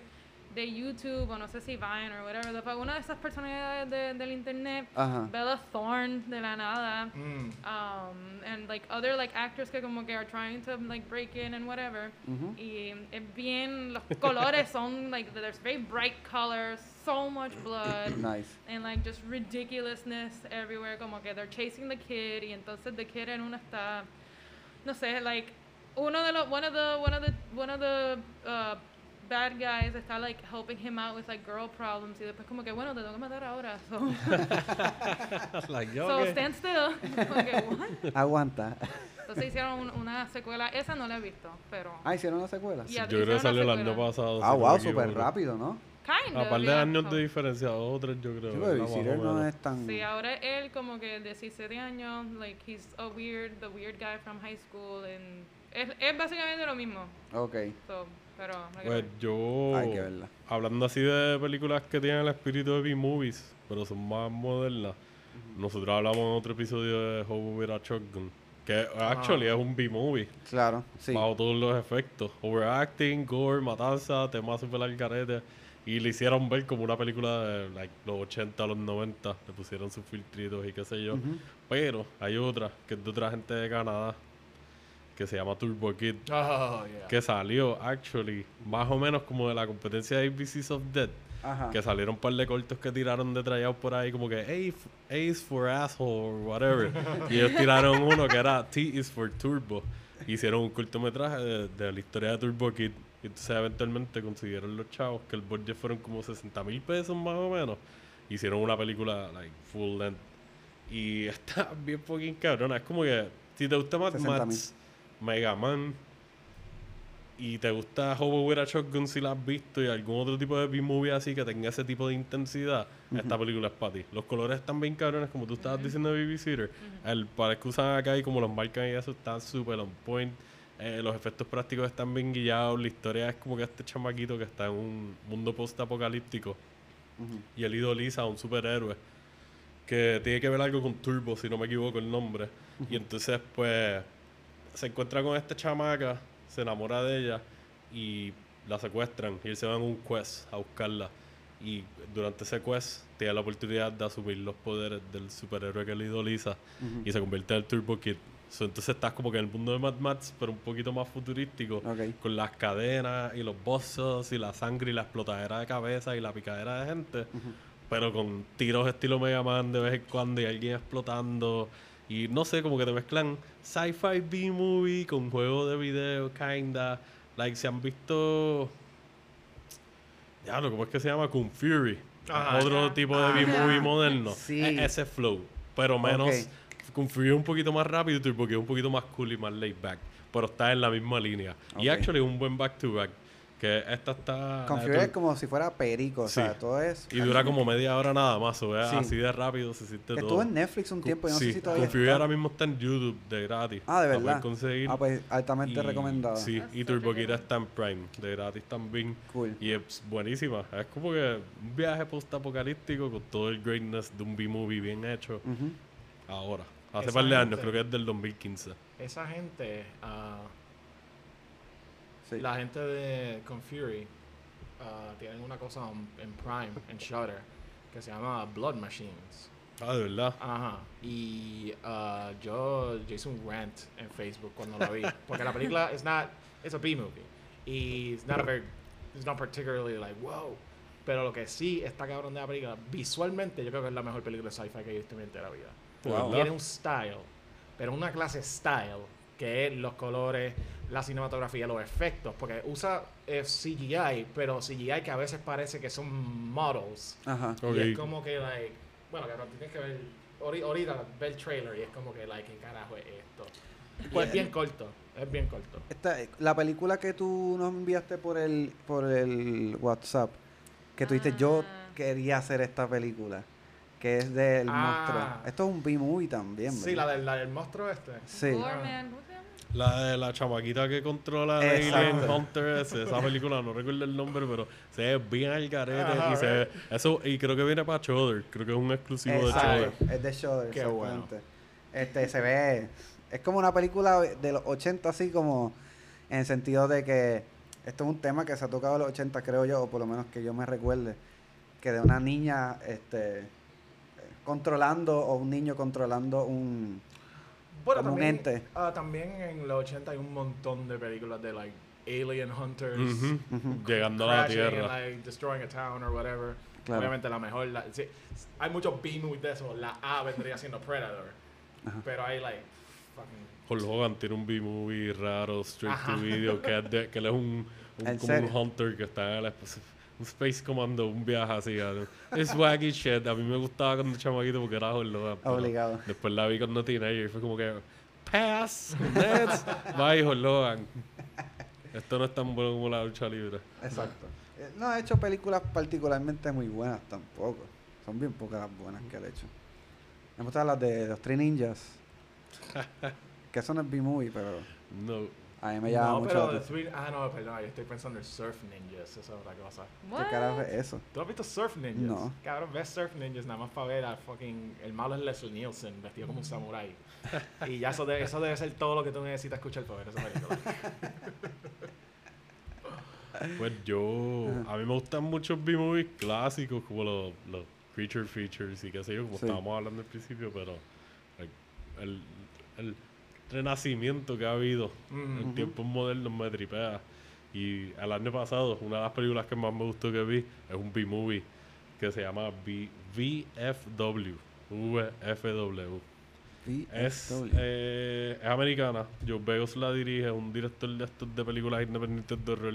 de YouTube, o no sé si Vine or whatever, the fuck, una de esas personalidades de- del internet. Bella Thorne de la nada, Mm. um, and like other like actors que como que are trying to like break in and whatever. Ujú. Y es bien, los colores son like, there's very bright colors, so much blood, Nice. and like just ridiculousness everywhere, como que they're chasing the kid, y entonces the kid en una está, no sé, like, uno de los, one of the, one of the, one of the, uh, bad guys está like helping him out with like girl problems y después como que bueno te tengo que matar ahora so, like, yo, so ¿qué? stand still que, "What?" Aguanta. entonces hicieron un- una secuela esa no la he visto pero Ah, hicieron una secuela. Yeah, Yo creo que salió el año pasado. Ah, si wow, súper rápido, ¿no? kind of, A par de yeah, años so- de diferencia, dos o tres yo creo. Sí, pero Visitor no es tan... Sí, ahora él como que 17 años, like he's a weird, the weird guy from high school, and es, es básicamente lo mismo. Ok, So, pero Pues yo, hay que verla. hablando así de películas que tienen el espíritu de B-movies, pero son más modernas, nosotros hablamos en otro episodio de Hobo with a Shotgun, que actually es un B-movie, Claro, sí. bajo todos los efectos. Overacting, gore, matanza, temas super al carete. Y le hicieron ver como una película de like, los 80, los 90. Le pusieron sus filtritos y qué sé yo. Pero hay otra, que es de otra gente de Canadá, que se llama Turbo Kid. Oh, yeah. Que salió, actually, más o menos como de la competencia de ABCs of Dead. Ajá. Que salieron un par de cortos que tiraron de tryout por ahí, como que A, A is for asshole or whatever. y ellos tiraron uno que era T is for turbo. Hicieron un cortometraje de, de la historia de Turbo Kid. Y entonces eventualmente consiguieron los chavos, que el budget fueron como 60 mil pesos más o menos. Hicieron una película, like, full length. Y está bien fucking cabrona. Es como que, si te gusta Mad 60.000. Max, Mega Man y te gusta Hobo with a Shotgun si la has visto y algún otro tipo de B-movie así que tenga ese tipo de intensidad, esta película es para ti. Los colores están bien cabrones, como tú estabas diciendo de Babysitter. El para que usan acá y como los marcan y eso está súper on point. Eh, los efectos prácticos están bien guiados. La historia es como que este chamaquito que está en un mundo post-apocalíptico y él idoliza a un superhéroe que tiene que ver algo con Turbo, si no me equivoco el nombre. Y entonces, pues, se encuentra con esta chamaca, se enamora de ella y la secuestran. Y él se va en un quest a buscarla. Y durante ese quest tiene la oportunidad de asumir los poderes del superhéroe que él idoliza Ujú. y se convierte en el Turbo Kid. So, entonces estás como que en el mundo de Mad Max, pero un poquito más futurístico Ok. con las cadenas y los bosses y la sangre y la explotadera de cabeza y la picadera de gente, pero con tiros estilo Mega Man de vez en cuando y alguien explotando. Y no sé, como que te mezclan sci-fi B-movie con juego de video, kinda. Like, se han visto. Diablo, ¿cómo es que se llama? Kung Fury. Ajá. Otro tipo de Ah. B-movie moderno. Sí. E- ese flow. Pero menos. Ok. Kung Fury es un poquito más rápido y Turbo Kid es un poquito más cool y más laid back. Pero está en la misma línea. Y actually un buen back to back. Que esta está. la Con de Fury es como si fuera perico, o Sí. sea, todo es... Y dura como media hora nada más. O sea, Sí. así de rápido se siente Que todo. estuvo en Netflix un tiempo, yo no sí, sé si todavía está. ahora mismo está en YouTube de gratis. Ah, de verdad. conseguir. Ah, pues altamente Y- recomendado. Sí, That's y such a Turbo good Kid one. está en Prime, de gratis también. Cool. Y es buenísima. Es como que un viaje post-apocalíptico con todo el greatness de un B-movie bien hecho ahora. Hace par de años, creo que es del 2015. Esa gente, ah, Sí. la gente de Confury, ah, tienen una cosa en, Prime, en Shutter, que se llama Blood Machines. Ah, de verdad. Ajá. Y ah, yo, yo hice un rant en Facebook cuando la vi. Porque la película es not, it's a B movie. Y it's not a very, it's not particularly like, wow. Pero lo que sí está cabrón de la película, visualmente yo creo que es la mejor película de sci-fi que he visto en mi entera vida. Wow. Tiene un style, pero una clase style, que es los colores, la cinematografía, los efectos, porque usa eh, CGI, pero CGI que a veces parece que son models. Ajá. Ok. Y es como que, like, bueno, que tienes que ver, ahori- ahorita ve el trailer y es como que, like, ¿qué carajo es esto? Pues- es bien corto, es bien corto. Esta, la película que tú nos enviaste por el, por el WhatsApp, que tú dijiste, yo Ah. quería hacer esta película, que es del Ah. monstruo. Esto es un B-movie también, Sí, la ¿verdad? del, la del monstruo este. Sí. La de la chamaquita que controla a Exacto. Alien Hunter, ese, esa película, no recuerdo el nombre, pero se ve bien al garete Ajá, y se ve, eso, y creo que viene para Shudder, creo que es un exclusivo de Shudder. Exacto, es de Shudder, Qué bueno. exactamente. Este, se ve, es como una película de los 80 así como, en el sentido de que esto es un tema que se ha tocado en los 80 creo yo, o por lo menos que yo me recuerde, que de una niña, este, controlando, o un niño controlando un, Bueno, Como un también, ente. ah, también en los 80 hay un montón de películas de, like, Alien Hunters. Llegando a la and, Tierra. like, destroying a town or whatever. Claro. Obviamente la mejor, la- sí, hay muchos B-movies de eso. La A vendría siendo Predator. Ajá. Pero hay like fucking Hulk Hogan tiene un B-movie raro, straight Ajá. to video, que, es de- que él es un, un- ¿En como un hunter que está en el esp- un Space Commando, un viaje así. ¿no? Es wacky shit. A mí me gustaba cuando chamaquito porque era pero Obligado. Después la vi cuando teenager y fue como que, pass, Nets, bye Hogan. Esto no es tan bueno como la lucha libre. Exacto. Eh, No ha hecho películas particularmente muy buenas tampoco. Son bien pocas las buenas que ha hecho. Me gustan las de los Three Ninjas. que eso no es B-movie, pero No. A mí me llama no, mucho pero la. Three, ah, no, perdón, yo estoy pensando en Surf Ninjas, esa es otra cosa. ¿Qué carajo es eso? ¿Tú has visto Surf Ninjas? No. Cabrón, ves Surf Ninjas nada más para ver a fucking... El malo es Leslie Nielsen, vestido como un samurai. y ya eso, debe- eso debe ser todo lo que tú necesitas escuchar para ver esa película. Pues yo, a mí me gustan muchos B-movies clásicos como los, los Creature Features y qué sé yo, como Sí. estábamos hablando al principio, pero like, el, el renacimiento que ha habido Mm. en tiempos modernos me tripea. Y el año pasado, una de las películas que más me gustó que vi es un B-movie que se llama V- VFW. VFW. Es, VFW. eh, es americana. Joe Begos la dirige, un director de estos de películas independientes de horror.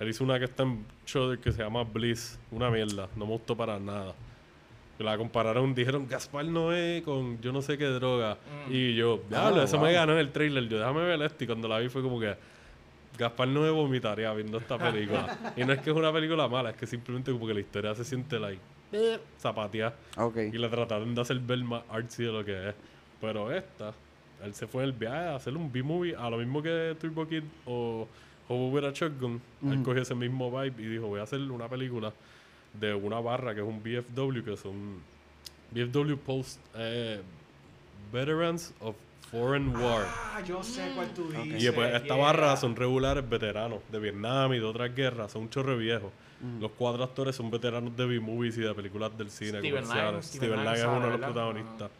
Él hizo una que está en Shudder que se llama Bliss. Una mierda. No me gustó para nada. La compararon, dijeron Gaspar Noé con yo no sé qué droga. Mm. Y yo, diablo, Ah, eso wow. me ganó en el trailer. Yo déjame ver esto. Y cuando la vi fue como que Gaspar no me vomitaría viendo esta película. y no es que es una película mala, es que simplemente como que la historia se siente like eh, zapateada. Ok. Y le trataron de hacer ver más artsy de lo que es. Pero esta, él se fue en el viaje a hacer un B-movie a lo mismo que Turbo Kid o Hobo with a Shotgun. Él Ujú. cogió ese mismo vibe y dijo, voy a hacer una película de una barra que es un BFW, que son BFW Post eh, Veterans of Foreign War. Ah, yo sé cuál tú dices. Y pues esta yeah. barra son regulares veteranos de Vietnam y de otras guerras, son un chorro viejos. Mm. Los cuatro actores son veteranos de B-movies y de películas del cine Steven comerciales. Lang, Steven, Steven Lang es uno de los protagonistas.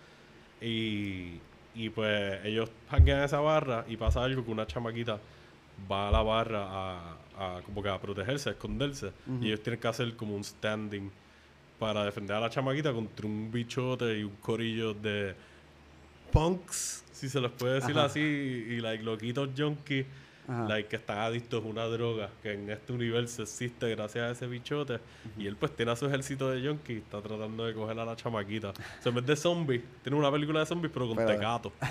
Y, y pues ellos hanguean a esa barra y pasa algo que una chamaquita va a la barra a, a como que a protegerse, a esconderse. Y ellos tienen que hacer como un standing para defender a la chamaquita contra un bichote y un corillo de punks, si se les puede decir Ajá. así, y, y, like loquitos junkies, Ajá. like que están adictos a una droga que en este universo existe gracias a ese bichote. Y él pues tiene a su ejército de junkies y está tratando de coger a la chamaquita. O sea, en vez de zombies, tiene una película de zombies pero con Pero- tecato.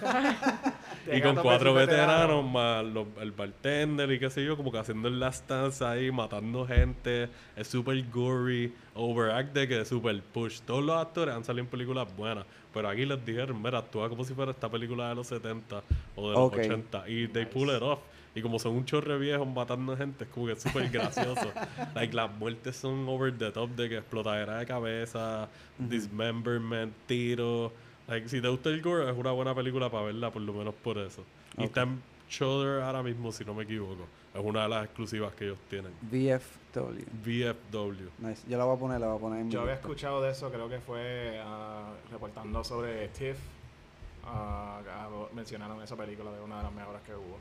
Te y con cuatro veteranos más los- el bartender y qué sé yo, como que haciendo el last dance ahí, matando gente. Es super gory, overacted, que es super push. Todos los actores han salido en películas buenas, pero aquí les dijeron, mira, actúa como si fuera esta película de los 70 o de los Ok. 80. Y they pull it off. Y como son un chorre viejos matando gente, es como que es súper gracioso. like, las muertes son over the top de que explotadera de cabeza, dismemberment, tiro. Like, si te gusta el gore, es una buena película para verla, por lo menos por eso. Y está en Shudder ahora mismo, si no me equivoco. Es una de las exclusivas que ellos tienen. VFW. VFW. Nice. Yo la voy a poner, la voy a poner en mi Yo había lista. escuchado de eso, creo que fue ah, reportando sobre TIFF. ah, ah, mencionaron esa película de una de las mejores que hubo.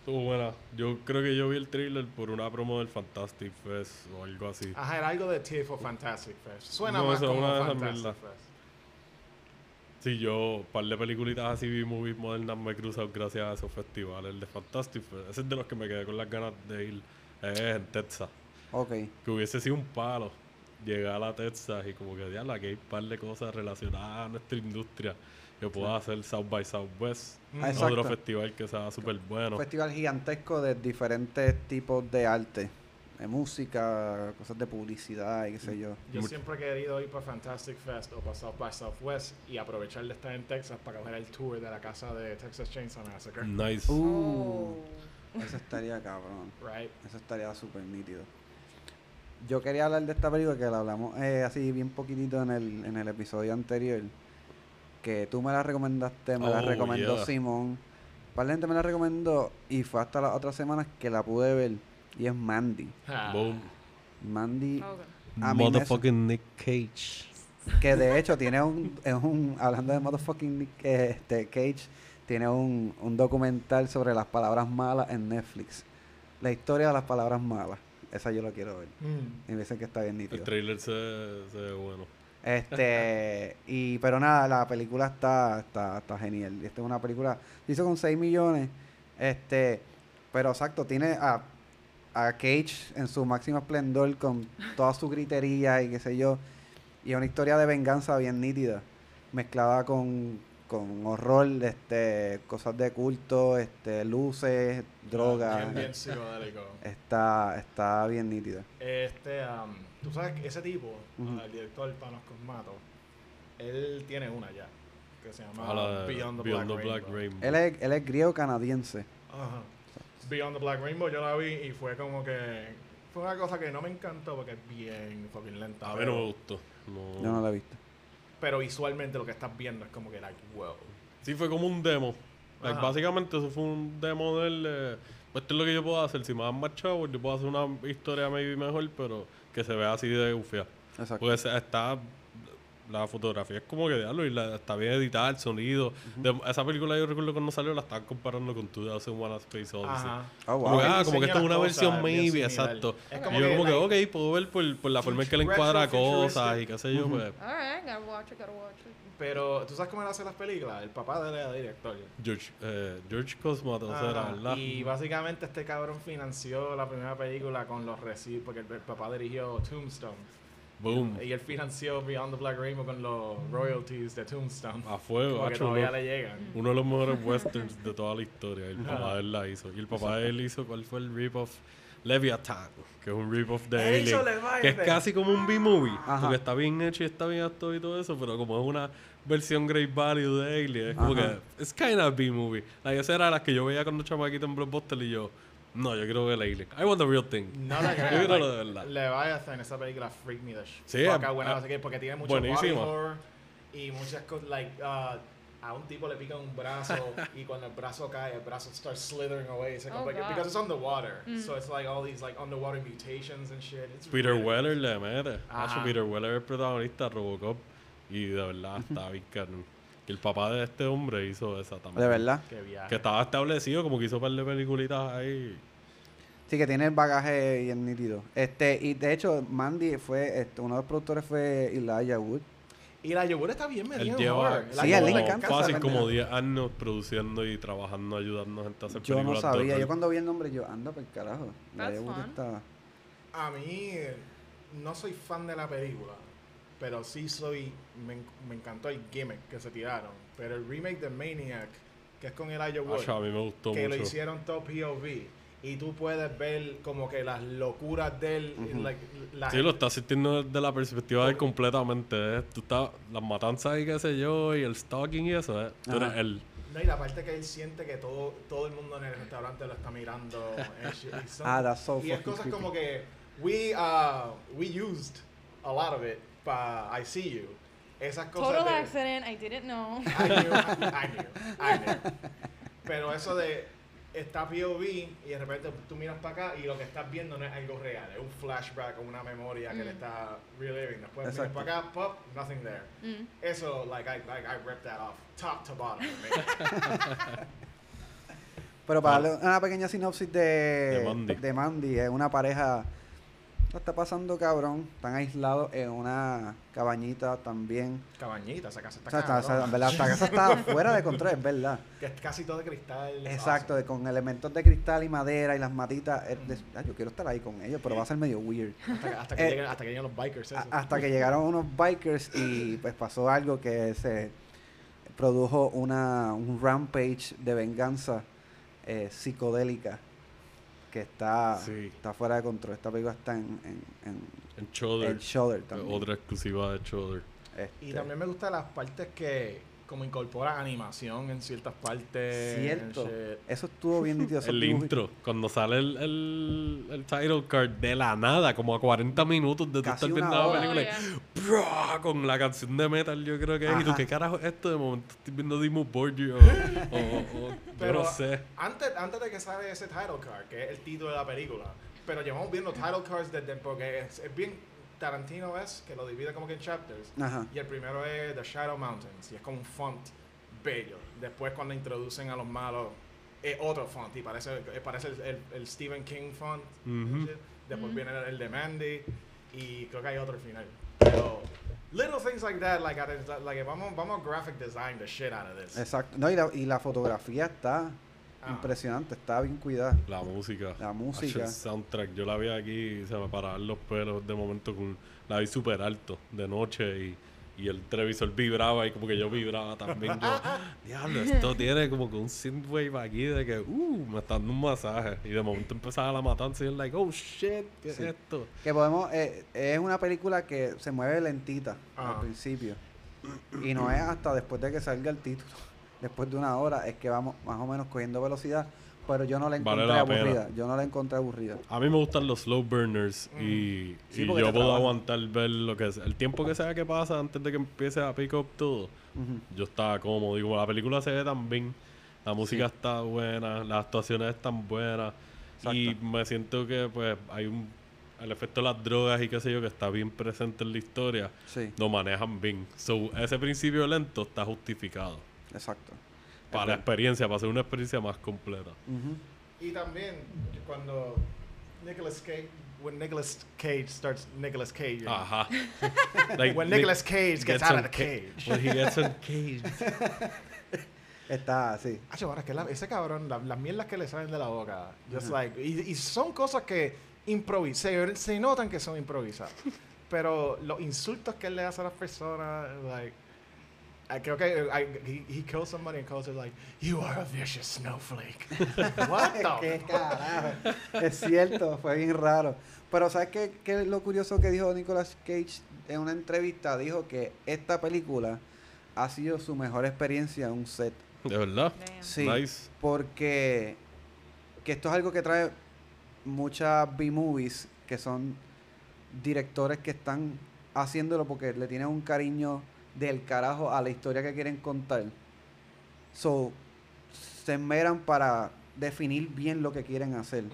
Estuvo buena. Yo creo que yo vi el trailer por una promo del Fantastic Fest o algo así. Ajá, era algo de TIFF o Fantastic Fest. Suena No, más como Fantastic. Fest. Sí, yo, un par de peliculitas así vi movies modernas me he cruzado gracias a esos festivales. El de Fantastic Fest, ese es de los que me quedé con las ganas de ir. Es en Texas. Ok. Que hubiese sido un palo llegar a Texas y como que ya la que hay un par de cosas relacionadas a nuestra industria que pueda hacer South by Southwest. Ah, Otro festival que sea súper bueno. Un festival gigantesco de diferentes tipos de arte. De música, cosas de publicidad y qué sé yo. Yo Mucho. siempre he querido ir para Fantastic Fest o para South by Southwest y aprovechar de estar en Texas para coger el tour de la casa de Texas Chainsaw Massacre. Nice. Uh, Oh. eso estaría cabrón. Right? Eso estaría súper nítido. Yo quería hablar de esta película que la hablamos eh, así bien poquitito en el, en el episodio anterior. Que tú me la recomendaste, me la Oh, recomendó yeah. Simón. Un par de gente me la recomendó y fue hasta las otras semanas que la pude ver. Y es Mandy. Ah. Boom. Mandy, Okay. a mí me- Motherfucking Nick Cage. que de hecho tiene un, es un hablando de motherfucking Nick, este, Cage, tiene un, un documental sobre las palabras malas en Netflix. La historia de las palabras malas. Esa yo la quiero ver. Mm. Y me dicen que está bien El nítido. trailer se, se ve bueno. Este, y pero nada, la película está, está, está genial. Esta es una película, se hizo con 6 millones. Este, pero exacto, tiene a, a Cage en su máximo esplendor con toda su gritería y qué sé yo. Y es una historia de venganza bien nítida, mezclada con, con horror, este, cosas de culto, este, luces, drogas. Bien, bien psicodélico. Está, está bien nítida. Este, um, tú sabes que ese tipo, el director Panos Cosmato, él tiene una ya, que se llama Ah, Beyond the Beyond Black, the Black Rainbow. Rainbow. Él es, él es griego canadiense. Ajá. Beyond the Black Rainbow yo la vi y fue como que fue una cosa que no me encantó porque es bien fucking lenta. A mí pero, no me gustó. No. Yo no la he visto. pero visualmente lo que estás viendo es como que like wow. Sí, fue como un demo. Like, básicamente eso fue un demo del... eh, esto es lo que yo puedo hacer. Si me dan más chavos, yo puedo hacer una historia maybe mejor, pero que se vea así de gufia. Exacto. Porque se- está... La fotografía es como que diablo y la, está bien editada, el sonido. De- esa película yo recuerdo cuando salió la estaban comparando con 2001 Space Odyssey. Oh, wow. ah, como que diseña esto es una versión maybe, exacto. Es Y yo que, como que, ok, puedo ver por, por la forma en que le encuadra cosas y qué sé yo, pues... All right, gotta watch it, gotta watch it. Pero tú sabes cómo él hace las películas, el papá de él era director. George, eh, George Cosmatos era, ¿verdad? Y básicamente este cabrón financió la primera película con los recibos, porque el, el papá dirigió Tombstone. Boom. Y él financió Beyond the Black Rainbow con los royalties de Tombstone. A fuego, Como que todavía uno, le llegan. uno de los mejores westerns de toda la historia. El papá de él la hizo. Y el papá de él hizo, ¿cuál fue el rip-off? Leviathan, que es un rip-off de Alien. Leviathan. Que es casi como un B-movie. Porque está bien hecho y está bien actuado y todo eso, pero como es una versión Great Value de Alien, es como Ajá. que es kind of B-movie. Like, esa era la que yo veía cuando chamaquito en Blockbuster y yo, no, yo quiero ver el Alien. I want the real thing. No la Yo creo. quiero like, lo de verdad. Leviathan, esa película freak me the sh- Sí, fuck ah, out when I ah, was a kid, porque tiene mucho horror y muchas cosas, like, uh, a un tipo le pica un brazo y cuando el brazo cae, el brazo starts slithering away. It's like, Oh, like- God. because it's underwater. Mm. So it's like all these like underwater mutations and shit. It's Peter really- Weller le mete. Ajá. Hacho, Peter Weller es el protagonista de Robocop. Y de verdad está bien Y el papá de este hombre hizo esa también. De verdad. Qué viaje. Que estaba establecido, como que hizo un par de peliculitas ahí. Sí, que tiene el bagaje bien nítido. Este, y de hecho, Mandy fue, este, uno de los productores fue Elijah Wood. Y la yogur está bien Él metida en lleva horror. Sí, a él le encanta fácil como pendeja. 10 años produciendo y trabajando, ayudando a gente a hacer Yo no películas sabía, yo cuando vi el nombre, yo, anda por el carajo. Wood fun. está... A mí eh, no soy fan de la película, pero sí soy. Me, me encantó el gimmick que se tiraron. Pero el remake de Maniac, que es con Elijah Wood, Hacho, a mí me gustó que mucho. lo hicieron todo POV. Y tú puedes ver como que las locuras de él. Ujú. like, la Sí, lo estás sintiendo desde la perspectiva de él completamente. ¿eh? Tú estás, las matanzas y qué sé yo, y el stalking y eso, ¿eh? Tú Ajá. eres él. No, y la parte que él siente que todo, todo el mundo en el restaurante lo está mirando. and shit, y son- Ah, that's so y es cosas creepy. como que we, uh, we used a lot of it para I See You. Esas cosas Total de, accident. I didn't know. I knew, I, I knew, I knew. Pero eso de está POV y de repente tú miras para acá y lo que estás viendo no es algo real, es un flashback o una memoria que le Mm. está reliving. Después miras Exacto. para acá, pop, nothing there. Mm. Eso, like, I, like, I ripped that off, top to bottom. Pero para darle una pequeña sinopsis de, De Mandy. de Mandy, es una pareja, está pasando cabrón, están aislados en una cabañita también. Cabañita, esa casa está O sea, está- verdad, esta casa está fuera de control, es verdad. Que es casi todo de cristal. Exacto, de- con elementos de cristal y madera y las matitas. es de- ah, yo quiero estar ahí con ellos, pero va a ser medio weird. Hasta, que- hasta que Eh, lleguen, hasta que lleguen los bikers. Esos. hasta que llegaron unos bikers y pues pasó algo que se produjo una, un rampage de venganza eh, psicodélica que está, Sí. está fuera de control. Esta película está en, en, en, En Shudder. en Shudder también. Otra exclusiva de Shudder. Y Este, también me gustan las partes que como incorporan animación en ciertas partes. Cierto. Eso estuvo bien nítido. El intro, cuando sale el, el, el title card de la nada, como a 40 minutos de tú estar viendo la película, Oh, con la canción de metal, yo creo que es. Y tú. ¿qué carajo es esto? De momento estoy viendo Dimmu Borgir o, o, o- yo Pero no sé. antes, antes de que sale ese title card, que es el título de la película, pero llevamos viendo title cards desde porque es, es bien Tarantino es que lo divide como que en chapters. Ajá. Y el primero es The Shadow Mountains y es como un font bello. Después cuando introducen a los malos es otro font y parece, parece el, el- el Stephen King font. Después viene el, el de Mandy y creo que hay otro al final. Pero little things like that, like, like vamos, vamos a graphic design the shit out of this. Exacto. No, y la, y la fotografía está Ah. impresionante, está bien cuidada. La música. La música. el soundtrack. Yo la vi aquí y se me paraban los pelos de momento con la vi súper alto de noche y, y el televisor vibraba y como que yo vibraba también. Yo, diablo, esto tiene como que un synthwave aquí de que, uh, me está dando un masaje. Y de momento empezaba la matanza y es like, oh shit, ¿qué Sí. es esto? Que podemos, eh, es una película que se mueve lentita al principio. Y no es hasta después de que salga el título, después de una hora, es que vamos más o menos cogiendo velocidad. Pero yo no la Vale encontré pena. aburrida. Yo no la encontré aburrida. A mí me gustan los slow burners Mm. y, Sí, y yo puedo aguantar ver lo que es. El tiempo que sea que pasa antes de que empiece a pick up todo. Yo estaba cómodo. Digo, la película se ve tan bien, la música está buena, las actuaciones están buenas. Y me siento que pues hay un el efecto de las drogas y qué sé yo que está bien presente en la historia, Sí, lo manejan bien. So, ese principio lento está justificado exacto. para la Es verdad. experiencia, para hacer una experiencia más completa. Ujú. Y también cuando Nicolas Cage, when Nicolas Cage starts Nicolas Cage. Ajá. Like, When Nick Nicolas Cage gets out of the cage. When he gets uncaged. Está así. Ah, es que la- ese cabrón, la- las mierdas que le salen de la boca, just like, y, y son cosas que improvisan, se, se notan que son improvisadas. pero los insultos que él le hace a las personas, like, I creo que I, he, he kills somebody and calls it like, you are a vicious snowflake. What ¿Qué the? carajo? Es cierto, fue bien raro. Pero ¿sabes qué, qué es lo curioso que dijo Nicolas Cage en una entrevista? Dijo que esta película ha sido su mejor experiencia en un set. ¿De verdad? Sí, Nice. porque que esto es algo que trae muchas B-movies que son directores que están haciéndolo porque le tienen un cariño del carajo a la historia que quieren contar. So, se esmeran para definir bien lo que quieren hacer.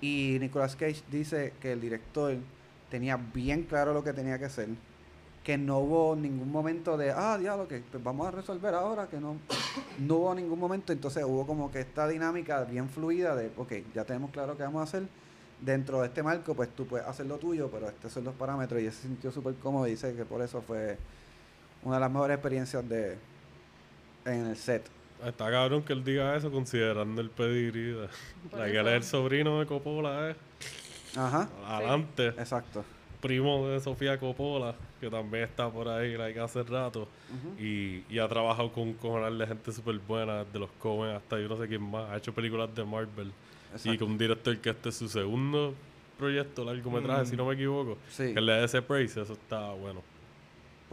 Y Nicolas Cage dice que el director tenía bien claro lo que tenía que hacer. Que no hubo ningún momento de, ah, diablo, que pues vamos a resolver ahora, que no. No hubo ningún momento, entonces hubo como que esta dinámica bien fluida de, ok, ya tenemos claro qué vamos a hacer. Dentro de este marco, pues tú puedes hacer lo tuyo, pero estos son los parámetros y él se sintió súper cómodo y dice que por eso fue una de las mejores experiencias de en el set. Está cabrón que él diga eso considerando el pedigrí. de- La que él es el sobrino de Coppola, eh. Ajá, Adelante. exacto. Primo de Sofía Coppola, que también está por ahí like, hace rato. Y, y ha trabajado con un cojonal de gente súper buena, de los Coen hasta yo no sé quién más. Ha hecho películas de Marvel. Y con un director que este es su segundo proyecto, largometraje, Mm. si no me equivoco. Sí. Que le dé ese praise, eso está bueno.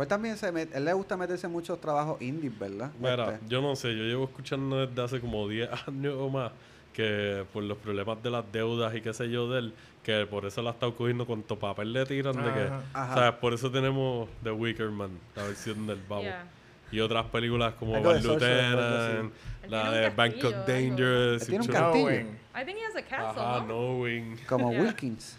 Pues también se met- él le gusta meterse en muchos trabajos indies, ¿verdad? Mira, Este, yo no sé, yo llevo escuchando desde hace como 10 años o más que por los problemas de las deudas y qué sé yo de él, que por eso la ha estado cogiendo cuanto papel le tiran de que, Ajá. Ajá. ¿sabes? Por eso tenemos The Wicker Man, la versión del babo. Yeah. Y otras películas como Él la de Bangkok. Dangerous. Él tiene un castillo. I think he has a castle, Ajá, no? Knowing. como Yeah. Wilkins.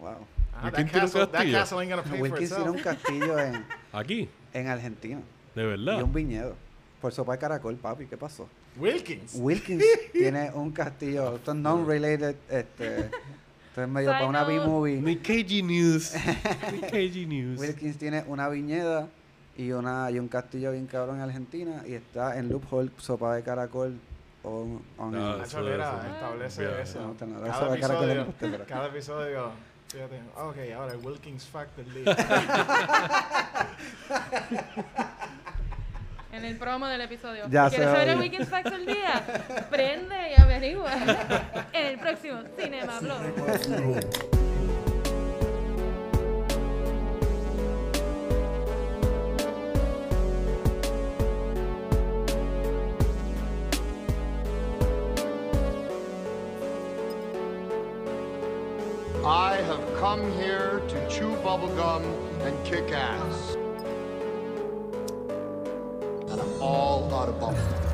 Wow. Ah, ¿Y that, tiene un castle, that castillo? castle ain't gonna pay for un castillo en, Aquí, en Argentina. de Y verdad. un viñedo. Por sopa de caracol, papi. ¿Qué pasó? Wilkins. Wilkins tiene un castillo. Esto es non-related. Este, esto es medio para una. B-movie. Nick KG News. Nick KG News. Wilkins tiene una viñeda y una y un castillo bien cabrón en Argentina. Y está en Loophole, sopa de caracol. On, on Ah, La eso, cholera eso. establece eso. No, no, Cada episodio, cada episodio, fíjate, ok, ahora el Wilkins Fact del día. En el promo del episodio. Ya ¿Quieres saber el. Weekend Facts del día? Prende y averigua. en el próximo Cinema Blog. Come here to chew bubblegum and kick ass. And I'm all out of bubblegum.